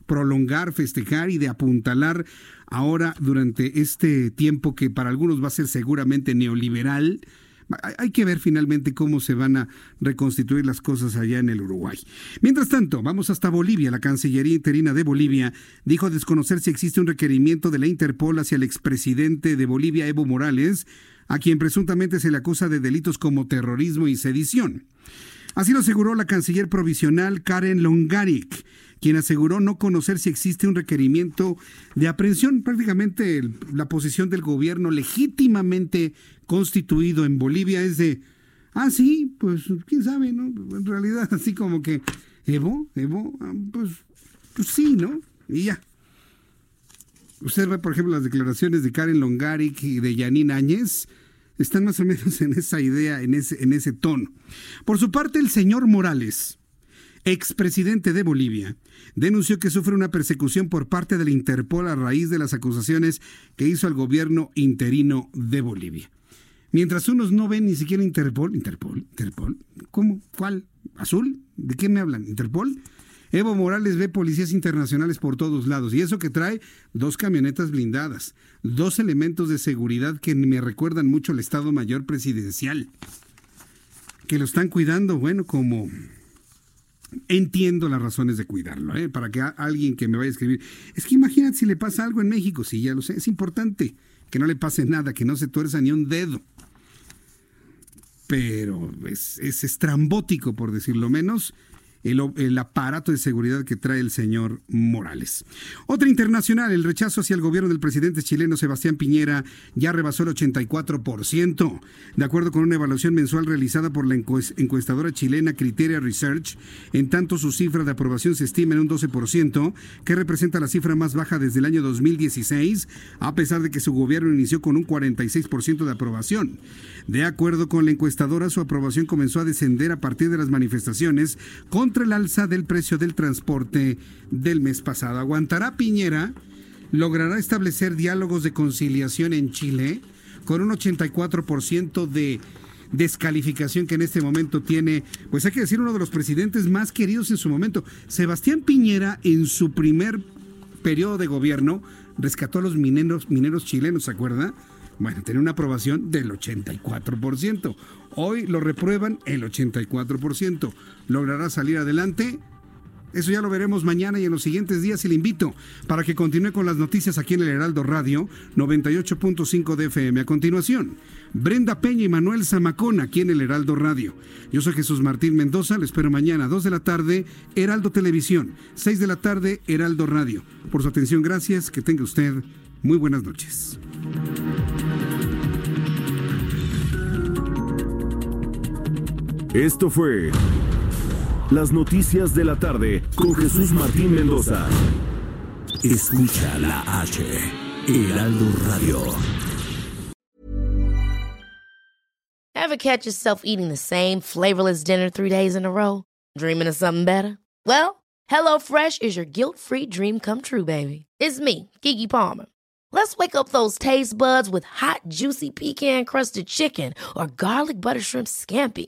prolongar, festejar y de apuntalar ahora durante este tiempo que para algunos va a ser seguramente neoliberal. Hay que ver finalmente cómo se van a reconstituir las cosas allá en el Uruguay. Mientras tanto, vamos hasta Bolivia. La Cancillería interina de Bolivia dijo desconocer si existe un requerimiento de la Interpol hacia el expresidente de Bolivia, Evo Morales, a quien presuntamente se le acusa de delitos como terrorismo y sedición. Así lo aseguró la canciller provisional Karen Longaric, quien aseguró no conocer si existe un requerimiento de aprehensión. Prácticamente la posición del gobierno legítimamente constituido en Bolivia es de, ah, sí, pues quién sabe, ¿no? En realidad, así como que, Evo, Evo, ah, pues, pues sí, ¿no? Y ya. Usted ve, por ejemplo, las declaraciones de Karen Longaric y de Yanine Áñez, están más o menos en esa idea, en ese, en ese tono. Por su parte, el señor Morales, expresidente de Bolivia, denunció que sufre una persecución por parte de la Interpol a raíz de las acusaciones que hizo al gobierno interino de Bolivia. Mientras unos no ven ni siquiera Interpol, Interpol, Interpol, ¿cómo? ¿Cuál? ¿Azul? ¿De qué me hablan? ¿Interpol? Evo Morales ve policías internacionales por todos lados y eso que trae dos camionetas blindadas, dos elementos de seguridad que me recuerdan mucho al Estado Mayor Presidencial, que lo están cuidando, bueno, como entiendo las razones de cuidarlo, ¿eh? para que alguien que me vaya a escribir, es que imagínate si le pasa algo en México, sí, ya lo sé, es importante que no le pase nada, que no se tuerza ni un dedo. Pero es, es estrambótico, por decirlo menos, el, aparato de seguridad que trae el señor Morales. Otra internacional, el rechazo hacia el gobierno del presidente chileno Sebastián Piñera ya rebasó el 84%. De acuerdo con una evaluación mensual realizada por la encuestadora chilena Criteria Research, en tanto su cifra de aprobación se estima en un 12%, que representa la cifra más baja desde el año 2016, a pesar de que su gobierno inició con un 46% de aprobación. De acuerdo con la encuestadora, su aprobación comenzó a descender a partir de las manifestaciones contra el alza del precio del transporte del mes pasado. ¿Aguantará Piñera? ¿Logrará establecer diálogos de conciliación en Chile? Con un 84% de descalificación que en este momento tiene, pues hay que decir, uno de los presidentes más queridos en su momento. Sebastián Piñera, en su primer periodo de gobierno, rescató a los mineros, mineros chilenos, ¿se acuerda? Bueno, tiene una aprobación del 84%. Hoy lo reprueban el 84%. ¿Logrará salir adelante? Eso ya lo veremos mañana y en los siguientes días y le invito para que continúe con las noticias aquí en el Heraldo Radio 98.5 de FM. A continuación, Brenda Peña y Manuel Zamacón aquí en el Heraldo Radio. Yo soy Jesús Martín Mendoza, le espero mañana a 2 de la tarde, Heraldo Televisión, 6 de la tarde, Heraldo Radio. Por su atención, gracias, que tenga usted muy buenas noches. Esto fue Las Noticias de la Tarde con Jesús Martín Mendoza. Escucha la H, Heraldo Radio. Ever catch yourself eating the same flavorless dinner three days in a row? Dreaming of something better? Well, HelloFresh is your guilt-free dream come true, baby. It's me, Kiki Palmer. Let's wake up those taste buds with hot, juicy pecan crusted chicken or garlic butter shrimp scampi.